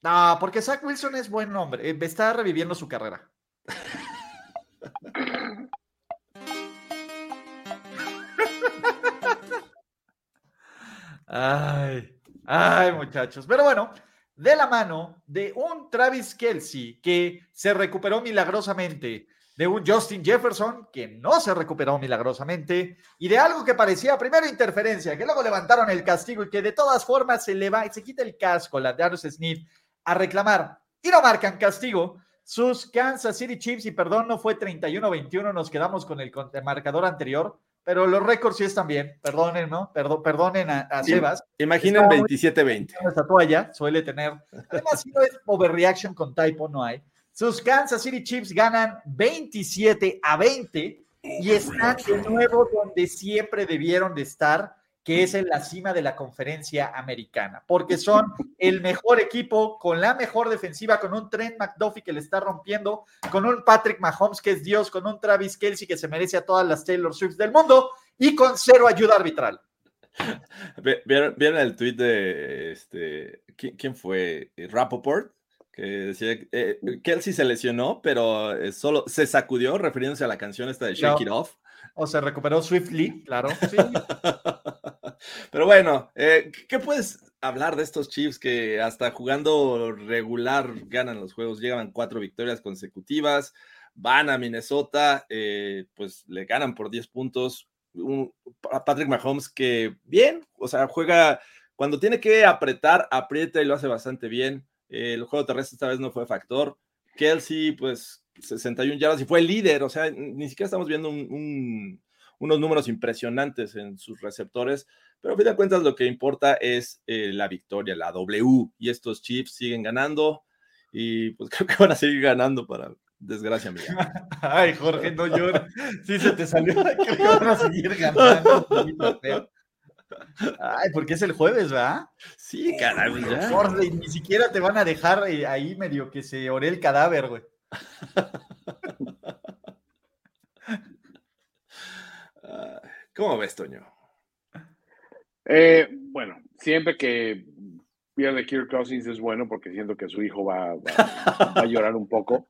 No, porque Zach Wilson es buen hombre. eh, Está reviviendo su carrera. *laughs* Ay, ay, muchachos. Pero bueno, de la mano de un Travis Kelsey que se recuperó milagrosamente, de un Justin Jefferson que no se recuperó milagrosamente, y de algo que parecía primero interferencia, que luego levantaron el castigo y que de todas formas se le va, se quita el casco, la Darius Smith, a reclamar y no marcan castigo. Sus Kansas City Chiefs, y perdón, no fue 31-21, nos quedamos con el marcador anterior, pero los récords sí están bien, perdonen, ¿no? Perdón, perdonen a. Sebas, Imaginen Está muy- 27-20. esta toalla suele tener. Además, si no es overreaction con typo, no hay. Sus Kansas City Chiefs ganan 27 a 20 y están de nuevo donde siempre debieron de estar, que es en la cima de la conferencia americana, porque son el mejor equipo con la mejor defensiva, con un Trent McDuffie que le está rompiendo, con un Patrick Mahomes que es Dios, con un Travis Kelsey que se merece a todas las Taylor Swift del mundo y con cero ayuda arbitral. ¿Vieron, vieron el tweet de este, ¿quién, quién fue? Rappaport, que decía eh, Kelsey se lesionó, pero eh, solo se sacudió, refiriéndose a la canción esta de Shake It Off. O se recuperó swiftly, claro. *laughs* Sí. pero bueno, eh, ¿qué puedes hablar de estos Chiefs que hasta jugando regular ganan los juegos? Llegan cuatro victorias consecutivas, van a Minnesota, pues le ganan por 10 puntos. Un, Patrick Mahomes que bien, o sea, juega cuando tiene que apretar, aprieta y lo hace bastante bien el juego terrestre esta vez no fue factor. Kelsey, pues 61 yardas y fue el líder. O sea, ni siquiera estamos viendo unos números impresionantes en sus receptores. Pero a fin de cuentas, lo que importa es eh, la victoria, la W. Y estos Chiefs siguen ganando. Y pues *laughs* creo que van a seguir ganando para desgracia mía. *laughs* Ay, Jorge, no llores. Sí se te salió. Creo que *laughs* van a seguir ganando. Ay, porque es el jueves, ¿verdad? Sí, caray, ya. ni siquiera te van a dejar eh, ahí medio que se ore el cadáver, güey. ¿Cómo ves, Toño? Eh, bueno, siempre que pierde Kirk Cousins es bueno porque siento que su hijo va, va a llorar un poco.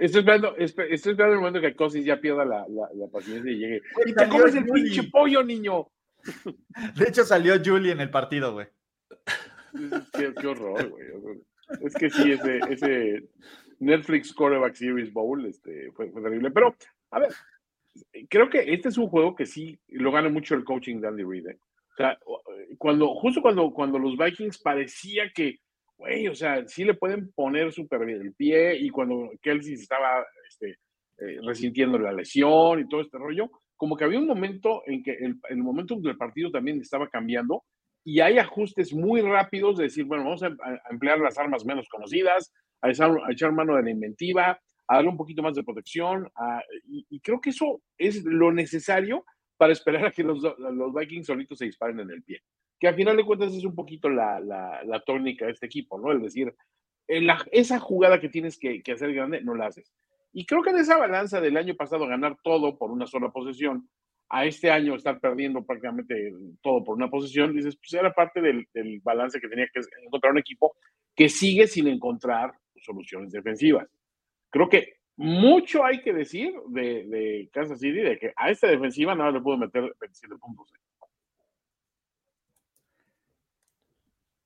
Estoy esperando, estoy esperando el momento que Cousins ya pierda la, la, paciencia y llegue. ¿Te comes el pinche pollo, niño? De hecho, salió Julie en el partido, güey. Qué, horror, güey. Es que sí, ese, Netflix Quarterback Series Bowl este, fue, terrible. Pero, a ver, creo que este es un juego que sí lo gana mucho el coaching de Andy Reid. ¿eh? O sea, cuando, justo cuando, cuando los Vikings parecía que güey, o sea, sí le pueden poner súper bien el pie y cuando Kelsey estaba este, eh, resintiendo la lesión y todo este rollo, como que había un momento en que el, el momento del partido también estaba cambiando y hay ajustes muy rápidos de decir, bueno, vamos a, emplear las armas menos conocidas, a echar, mano de la inventiva, a darle un poquito más de protección, y, creo que eso es lo necesario para esperar a que los, los Vikings solitos se disparen en el pie que al final de cuentas es un poquito la, la, tónica de este equipo, ¿no? Es decir, esa jugada que tienes que, hacer grande, no la haces. Y creo que en esa balanza del año pasado ganar todo por una sola posesión, a este año estar perdiendo prácticamente todo por una posesión, dices, pues era parte del, balance que tenía que encontrar un equipo que sigue sin encontrar soluciones defensivas. Creo que mucho hay que decir de, de Kansas City, de que a esta defensiva nada le pudo meter 27 puntos.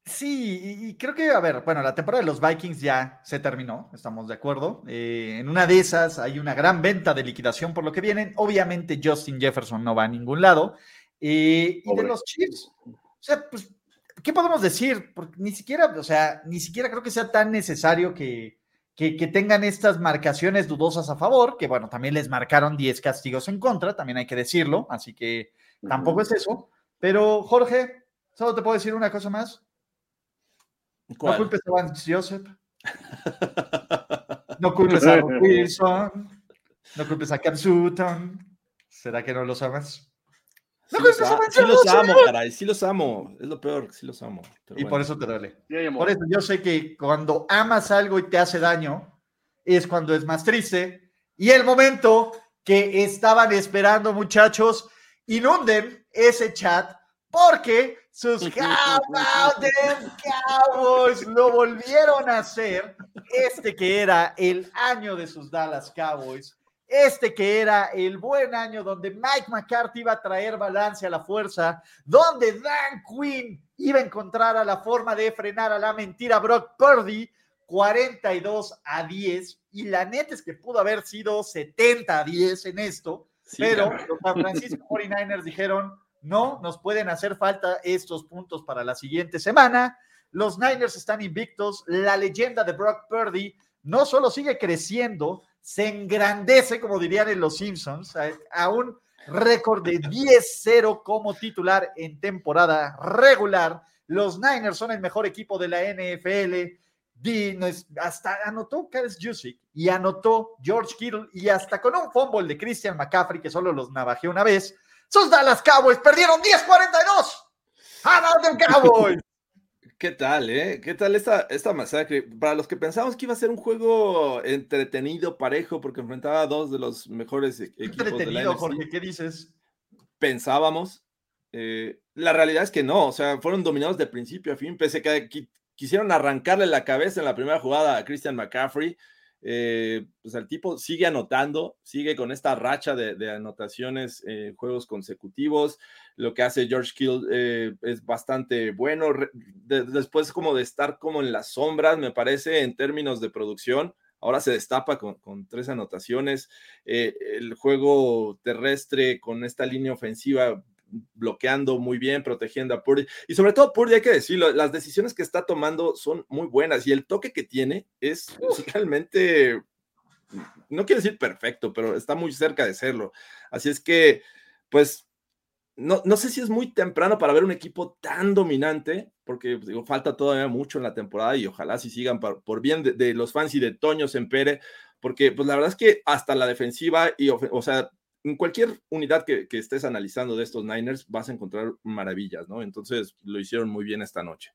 Sí, y, creo que, a ver, bueno, la temporada de los Vikings ya se terminó, estamos de acuerdo. Eh, en una de esas hay una gran venta de liquidación por lo que vienen. Obviamente Justin Jefferson no va a ningún lado. Eh, y de los Chiefs, o sea, pues, ¿qué podemos decir? Porque ni siquiera, o sea, ni siquiera creo que sea tan necesario que, que, tengan estas marcaciones dudosas a favor, que bueno, también les marcaron 10 castigos en contra, también hay que decirlo, así que tampoco es eso. Pero Jorge, solo te puedo decir una cosa más no culpes a Vance Joseph. *laughs* No culpes a *laughs* Wilson. No culpes a Cam Sutton. ¿Será que no los amas? No culpes a Sí los amo, caray. Sí los amo. Es lo peor, sí los amo. y por eso te duele. Por eso yo sé que cuando amas algo y te hace daño, es cuando es más triste. Y el momento que estaban esperando, muchachos, inunden ese chat porque sus Cowboys lo volvieron a hacer. Este que era el año de sus Dallas Cowboys. Este que era el buen año donde Mike McCarthy iba a traer balance a la fuerza, donde Dan Quinn iba a encontrar a la forma de frenar a la mentira Brock Purdy, 42 a 10. Y la neta es que pudo haber sido 70 a 10 en esto, pero los San *laughs* Francisco 49ers dijeron, no nos pueden hacer falta estos puntos para la siguiente semana. Los Niners están invictos. La leyenda de Brock Purdy no solo sigue creciendo, se engrandece, como dirían en Los Simpsons, a, un récord de 10-0 como titular en temporada regular. Los Niners son el mejor equipo de la NFL. hasta anotó Kyle Jusic y anotó George Kittle y hasta con un fumble de Christian McCaffrey que solo los navajeó una vez sus Dallas Cowboys perdieron 10-42. ¡A Cowboys! *laughs* ¿Qué tal, eh? ¿Qué tal esta, esta masacre? Para los que pensamos que iba a ser un juego entretenido, parejo, porque enfrentaba a dos de los mejores e-, equipos entretenido, Jorge, ¿qué dices? Pensábamos. Eh, la realidad es que no, o sea, fueron dominados de principio a fin, pese a que quisieron arrancarle la cabeza en la primera jugada a Christian McCaffrey. Eh, pues el tipo sigue anotando, sigue con esta racha de, anotaciones en juegos consecutivos. Lo que hace George Kill eh, es bastante bueno. después como de estar como en las sombras, me parece, en términos de producción. Ahora se destapa con, tres anotaciones. Eh, el juego terrestre con esta línea ofensiva bloqueando muy bien, protegiendo a Purdy. Y sobre todo, Purdy, hay que decirlo, las decisiones que está tomando son muy buenas y el toque que tiene es realmente, no quiero decir perfecto, pero está muy cerca de serlo. Así es que, pues, no, no sé si es muy temprano para ver un equipo tan dominante, porque pues, digo, falta todavía mucho en la temporada y ojalá si sigan por, bien de, los fans y de Toño Sempere, porque pues la verdad es que hasta la defensiva y, o sea, en cualquier unidad que, estés analizando de estos Niners vas a encontrar maravillas, ¿no? Entonces lo hicieron muy bien esta noche.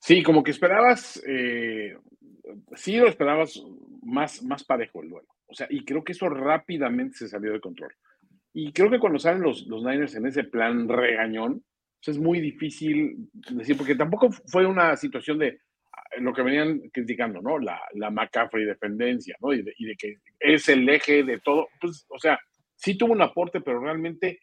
Sí, como que esperabas, eh, sí lo esperabas más, más parejo el duelo. O sea, y creo que eso rápidamente se salió de control. Y creo que cuando salen los, los Niners en ese plan regañón, es muy difícil decir, porque tampoco fue una situación de, lo que venían criticando, ¿no? La, la McCaffrey dependencia, ¿no? Y de, que es el eje de todo. Pues, o sea, sí tuvo un aporte, pero realmente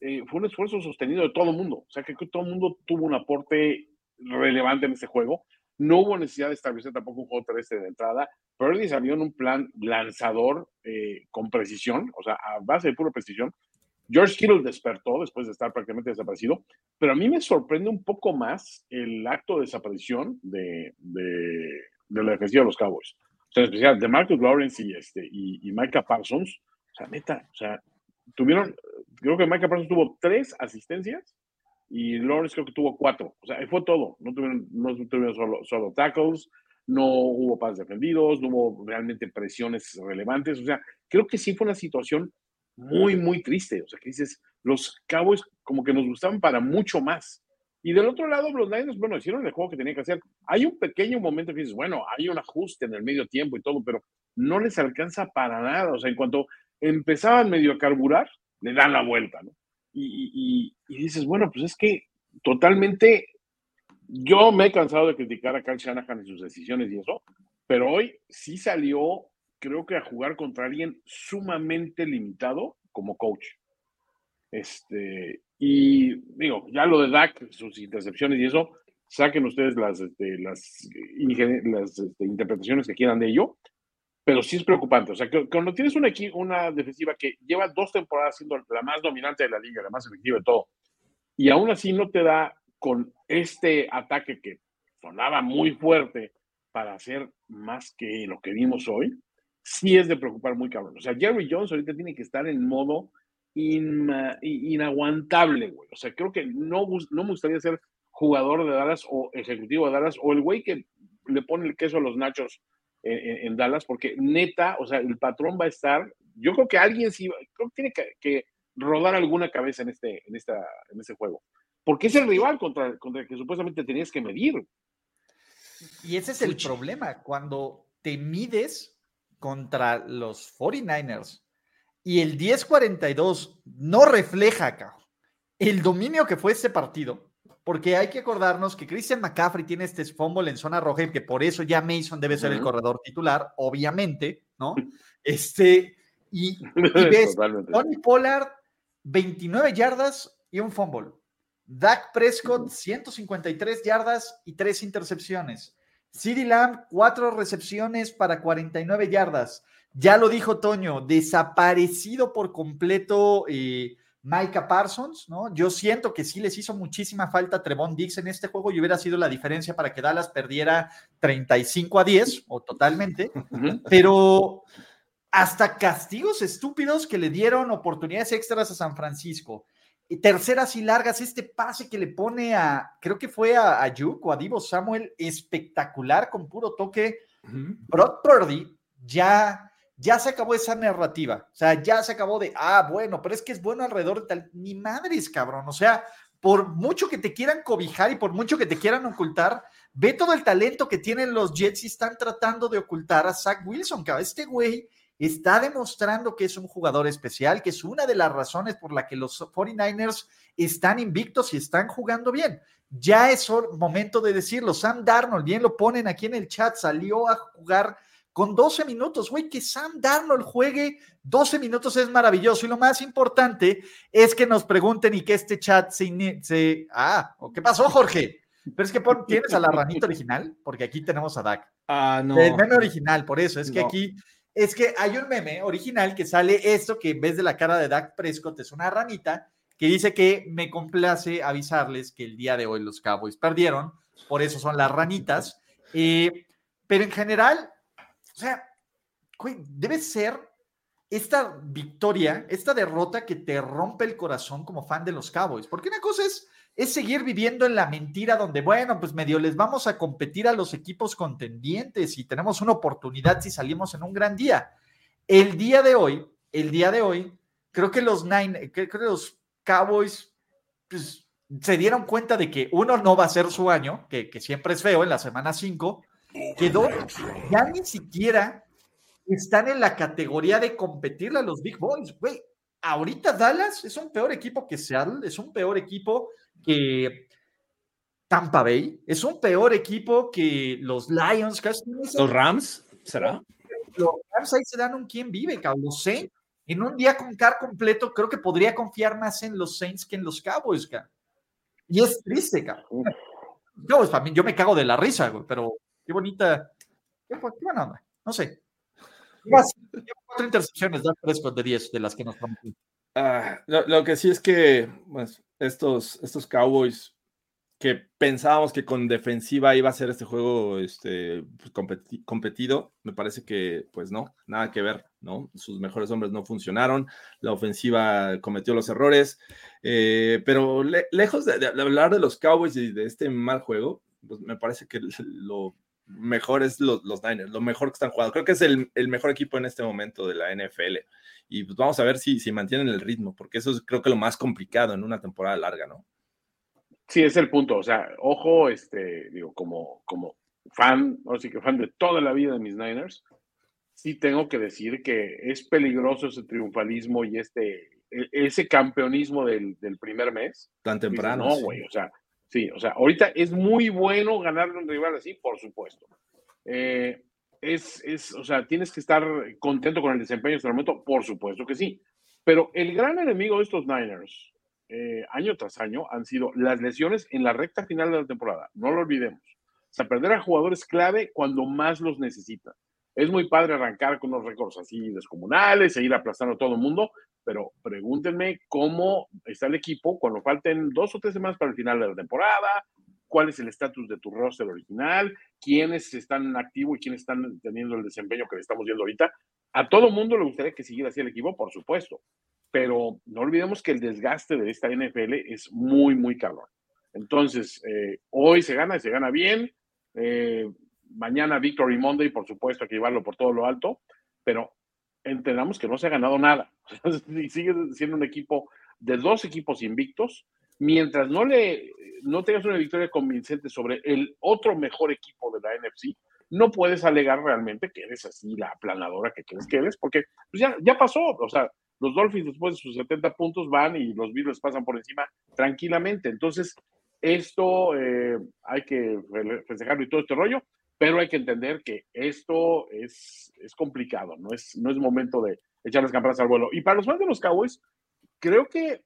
eh, fue un esfuerzo sostenido de todo el mundo. O sea, que todo el mundo tuvo un aporte relevante en ese juego. No hubo necesidad de establecer tampoco un juego terrestre de entrada. Purdy salió en un plan lanzador eh, con precisión, o sea, a base de pura precisión, George Kittle despertó después de estar prácticamente desaparecido, pero a mí me sorprende un poco más el acto de desaparición de, de, la defensiva de los Cowboys. O sea, en especial de Marcus Lawrence y, este, y, Micah Parsons. O sea, neta, o sea, tuvieron, creo que Micah Parsons tuvo tres asistencias y Lawrence creo que tuvo cuatro. O sea, fue todo. No tuvieron, no tuvieron solo, solo tackles, no hubo pases defendidos, no hubo realmente presiones relevantes. O sea, creo que sí fue una situación muy, muy triste. O sea, que dices, los Cowboys como que nos gustaban para mucho más. Y del otro lado, los Niners, bueno, hicieron el juego que tenían que hacer. Hay un pequeño momento que dices, bueno, hay un ajuste en el medio tiempo y todo, pero no les alcanza para nada. O sea, en cuanto empezaban medio a carburar, le dan la vuelta, ¿no? Y, y, dices, bueno, pues es que totalmente, yo me he cansado de criticar a Carl Shanahan y sus decisiones y eso, pero hoy sí salió creo que a jugar contra alguien sumamente limitado como coach. Este, y digo, ya lo de Dak, sus intercepciones y eso, saquen ustedes las, este, las, las este, interpretaciones que quieran de ello, pero sí es preocupante. O sea, que, cuando tienes una, una defensiva que lleva dos temporadas siendo la más dominante de la liga, la más efectiva de todo, y aún así no te da con este ataque que sonaba muy fuerte para hacer más que lo que vimos hoy, sí es de preocupar muy cabrón. O sea, Jerry Jones ahorita tiene que estar en modo inaguantable, güey. O sea, creo que no, no me gustaría ser jugador de Dallas o ejecutivo de Dallas o el güey que le pone el queso a los nachos en, Dallas, porque neta, o sea, el patrón va a estar. Yo creo que alguien sí, creo que tiene que, rodar alguna cabeza en este, en esta, en este juego. Porque es el rival contra, contra el que supuestamente tenías que medir. Y ese es el problema, cuando te mides contra los 49ers y el 10-42 no refleja el dominio que fue ese partido, porque hay que acordarnos que Christian McCaffrey tiene este fumble en zona roja y que por eso ya Mason debe ser el corredor titular, obviamente, ¿no? *laughs* Este, y, *laughs* ves Tony Pollard, 29 yardas y un fumble. Dak Prescott, 153 yardas y tres intercepciones. CeeDee Lamb, cuatro recepciones para 49 yardas. Ya lo dijo Toño, desaparecido por completo eh, Micah Parsons, ¿no? Yo siento que sí les hizo muchísima falta Trevon Dix en este juego y hubiera sido la diferencia para que Dallas perdiera 35 a 10 o totalmente, pero hasta castigos estúpidos que le dieron oportunidades extras a San Francisco terceras y largas, este pase que le pone a, creo que fue a, a o a Divo Samuel, espectacular con puro toque. Brock Purdy ya, ya se acabó esa narrativa. O sea, ya se acabó de, ah, bueno, pero es que es bueno alrededor de tal. Ni madres, cabrón. O sea, por mucho que te quieran cobijar y por mucho que te quieran ocultar, ve todo el talento que tienen los Jets y están tratando de ocultar a Zach Wilson, cabrón. Este güey está demostrando que es un jugador especial, que es una de las razones por la que los 49ers están invictos y están jugando bien. Ya es momento de decirlo. Sam Darnold, bien lo ponen aquí en el chat, salió a jugar con 12 minutos. Güey, que Sam Darnold juegue 12 minutos es maravilloso. Y lo más importante es que nos pregunten y que este chat se... se ah, ¿qué pasó, Jorge? Pero es que tienes a la ranita original, porque aquí tenemos a Dak. Ah, no. El meme original, por eso. Es que aquí, es que hay un meme original que sale esto, que en vez de la cara de Dak Prescott es una ranita, que dice que me complace avisarles que el día de hoy los Cowboys perdieron, por eso son las ranitas. Eh, pero en general, o sea, debe ser esta victoria, esta derrota que te rompe el corazón como fan de los Cowboys. Porque una cosa es es seguir viviendo en la mentira donde, bueno, pues medio les vamos a competir a los equipos contendientes y tenemos una oportunidad si salimos en un gran día. El día de hoy, el día de hoy, creo que los nine, creo que los Cowboys pues, se dieron cuenta de que uno no va a ser su año, que, siempre es feo en la semana 5, que dos, ya ni siquiera están en la categoría de competirle a los Big Boys, güey. Ahorita Dallas es un peor equipo que Seattle, es un peor equipo que Tampa Bay. Es un peor equipo que los Lions. ¿Los Rams? ¿Será? Los Rams ahí se dan un quién vive, cabrón. Los Saints, en un día con car completo, creo que podría confiar más en los Saints que en los Cowboys, cabrón. Y es triste, cabrón. Para mí, yo me cago de la risa, güey, pero qué bonita. Qué, buena onda. No sé. Cuatro intercepciones, de 10 de las que nos. Ah, lo, que sí es que pues, estos, estos Cowboys que pensábamos que con defensiva iba a ser este juego este, pues, competido, me parece que pues no, nada que ver, ¿no? Sus mejores hombres no funcionaron, la ofensiva cometió los errores, eh, pero lejos de, hablar de los Cowboys y de este mal juego, pues me parece que lo mejor es los, los Niners, lo mejor que están jugando. Creo que es el, el, mejor equipo en este momento de la NFL. Y pues vamos a ver si, si mantienen el ritmo, porque eso es creo que lo más complicado en una temporada larga, ¿no? Sí, es el punto. O sea, ojo, este, digo, como, como fan, o sí que fan de toda la vida de mis Niners, sí tengo que decir que es peligroso ese triunfalismo y este, e, ese campeonismo del, del primer mes. Tan temprano. no, güey, o sea, sí, o sea, ahorita es muy bueno ganarle un rival así, por supuesto. Eh, es, es, o sea, tienes que estar contento con el desempeño hasta el momento, por supuesto que sí. Pero el gran enemigo de estos Niners, eh, año tras año, han sido las lesiones en la recta final de la temporada. No lo olvidemos. O sea, perder a jugadores clave cuando más los necesitan. Es muy padre arrancar con unos récords así descomunales, seguir aplastando a todo el mundo, pero pregúntenme cómo está el equipo cuando falten dos o tres semanas para el final de la temporada, cuál es el estatus de tu roster original, quiénes están en activo y quiénes están teniendo el desempeño que le estamos viendo ahorita. A todo mundo le gustaría que siguiera así el equipo, por supuesto, pero no olvidemos que el desgaste de esta NFL es muy, muy cabrón. Entonces, eh, hoy se gana y se gana bien. Eh, mañana Victory Monday, por supuesto, hay que llevarlo por todo lo alto, pero entendamos que no se ha ganado nada. *laughs* y sigue siendo un equipo de dos equipos invictos mientras no le no tengas una victoria convincente sobre el otro mejor equipo de la NFC, no puedes alegar realmente que eres así la aplanadora que crees que eres, porque pues ya, ya pasó, o sea, los Dolphins después de sus 70 puntos van y los Bills pasan por encima tranquilamente. Entonces, esto eh, hay que festejarlo y todo este rollo, pero hay que entender que esto es, es complicado, no es, no es momento de echar las campanas al vuelo. Y para los fans de los Cowboys, creo que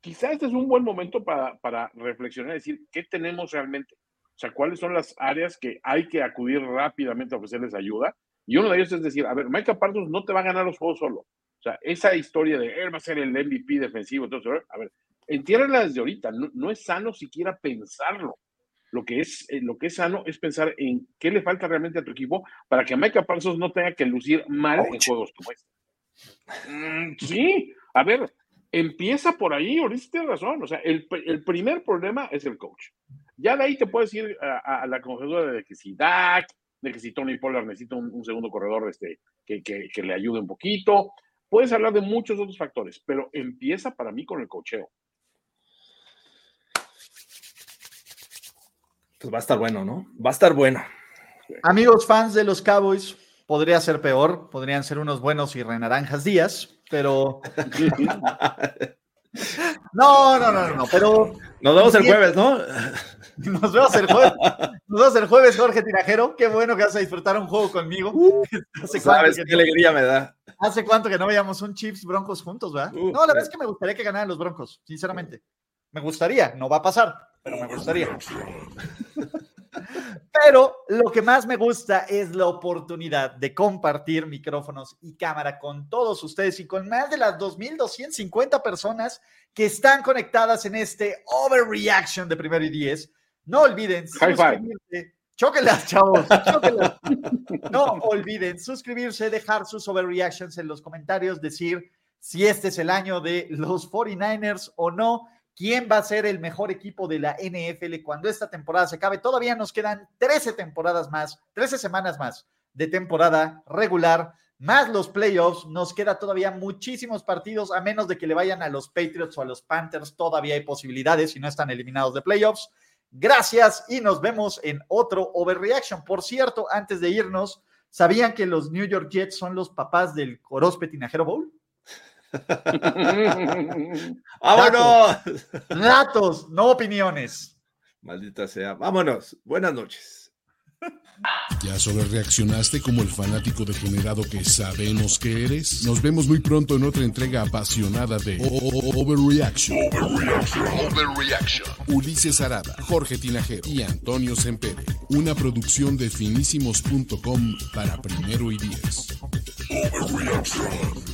quizá este es un buen momento para, para reflexionar y decir qué tenemos realmente. O sea, cuáles son las áreas que hay que acudir rápidamente a ofrecerles ayuda. Y uno de ellos es decir, a ver, Micah Parsons no te va a ganar los juegos solo. O sea, esa historia de él va a ser el MVP defensivo, entonces, a ver, entiérrala desde ahorita. No, es sano siquiera pensarlo. Lo que, es, eh, lo que es sano es pensar en qué le falta realmente a tu equipo para que Micah Parsons no tenga que lucir mal en juegos como este. Mm, sí, a ver, empieza por ahí, ahorita tienes razón. O sea, el, primer problema es el coach. Ya de ahí te puedes ir a, la conjetura de que si Dak, de que si Tony Pollard necesita un, segundo corredor este, que, que, le ayude un poquito. Puedes hablar de muchos otros factores, pero empieza para mí con el cocheo. Pues va a estar bueno, ¿no? Va a estar bueno. Amigos fans de los Cowboys, podría ser peor, podrían ser unos buenos y renaranjas días, pero... *laughs* No, no, no, no, pero... Nos vemos el jueves, ¿no? *laughs* Nos vemos el jueves. Nos vemos el jueves, Jorge Tinajero. Qué bueno que vas a disfrutar un juego conmigo. *laughs* ¿Hace ¿Sabes qué alegría me da? ¿Hace cuánto que no veíamos un Chips Broncos juntos, verdad? no, la verdad es que me gustaría que ganaran los Broncos, sinceramente. Me gustaría, no va a pasar, pero me gustaría. *laughs* Pero lo que más me gusta es la oportunidad de compartir micrófonos y cámara con todos ustedes y con más de las 2.250 personas que están conectadas en este Overreaction de primero y diez. No olviden suscribirse. Chóquelas, chavos. No olviden suscribirse, dejar sus overreactions en los comentarios, decir si este es el año de los 49ers o no quién va a ser el mejor equipo de la NFL cuando esta temporada se acabe. Todavía nos quedan 13 temporadas más, 13 semanas más de temporada regular, más los playoffs. Nos queda todavía muchísimos partidos, a menos de que le vayan a los Patriots o a los Panthers. Todavía hay posibilidades si no están eliminados de playoffs. Gracias y nos vemos en otro Overreaction. Por cierto, antes de irnos, ¿sabían que los New York Jets son los papás del Corospe Tinajero Bowl? *laughs* ¡Vámonos! Datos, no opiniones. Maldita sea. Vámonos. Buenas noches. ¿Ya sobre reaccionaste como el fanático degenerado que sabemos que eres? Nos vemos muy pronto en otra entrega apasionada de Overreaction. Overreaction. Ulises Arada, Jorge Tinajero y Antonio Sempere. Una producción de finísimos.com para primero y diez. Overreaction.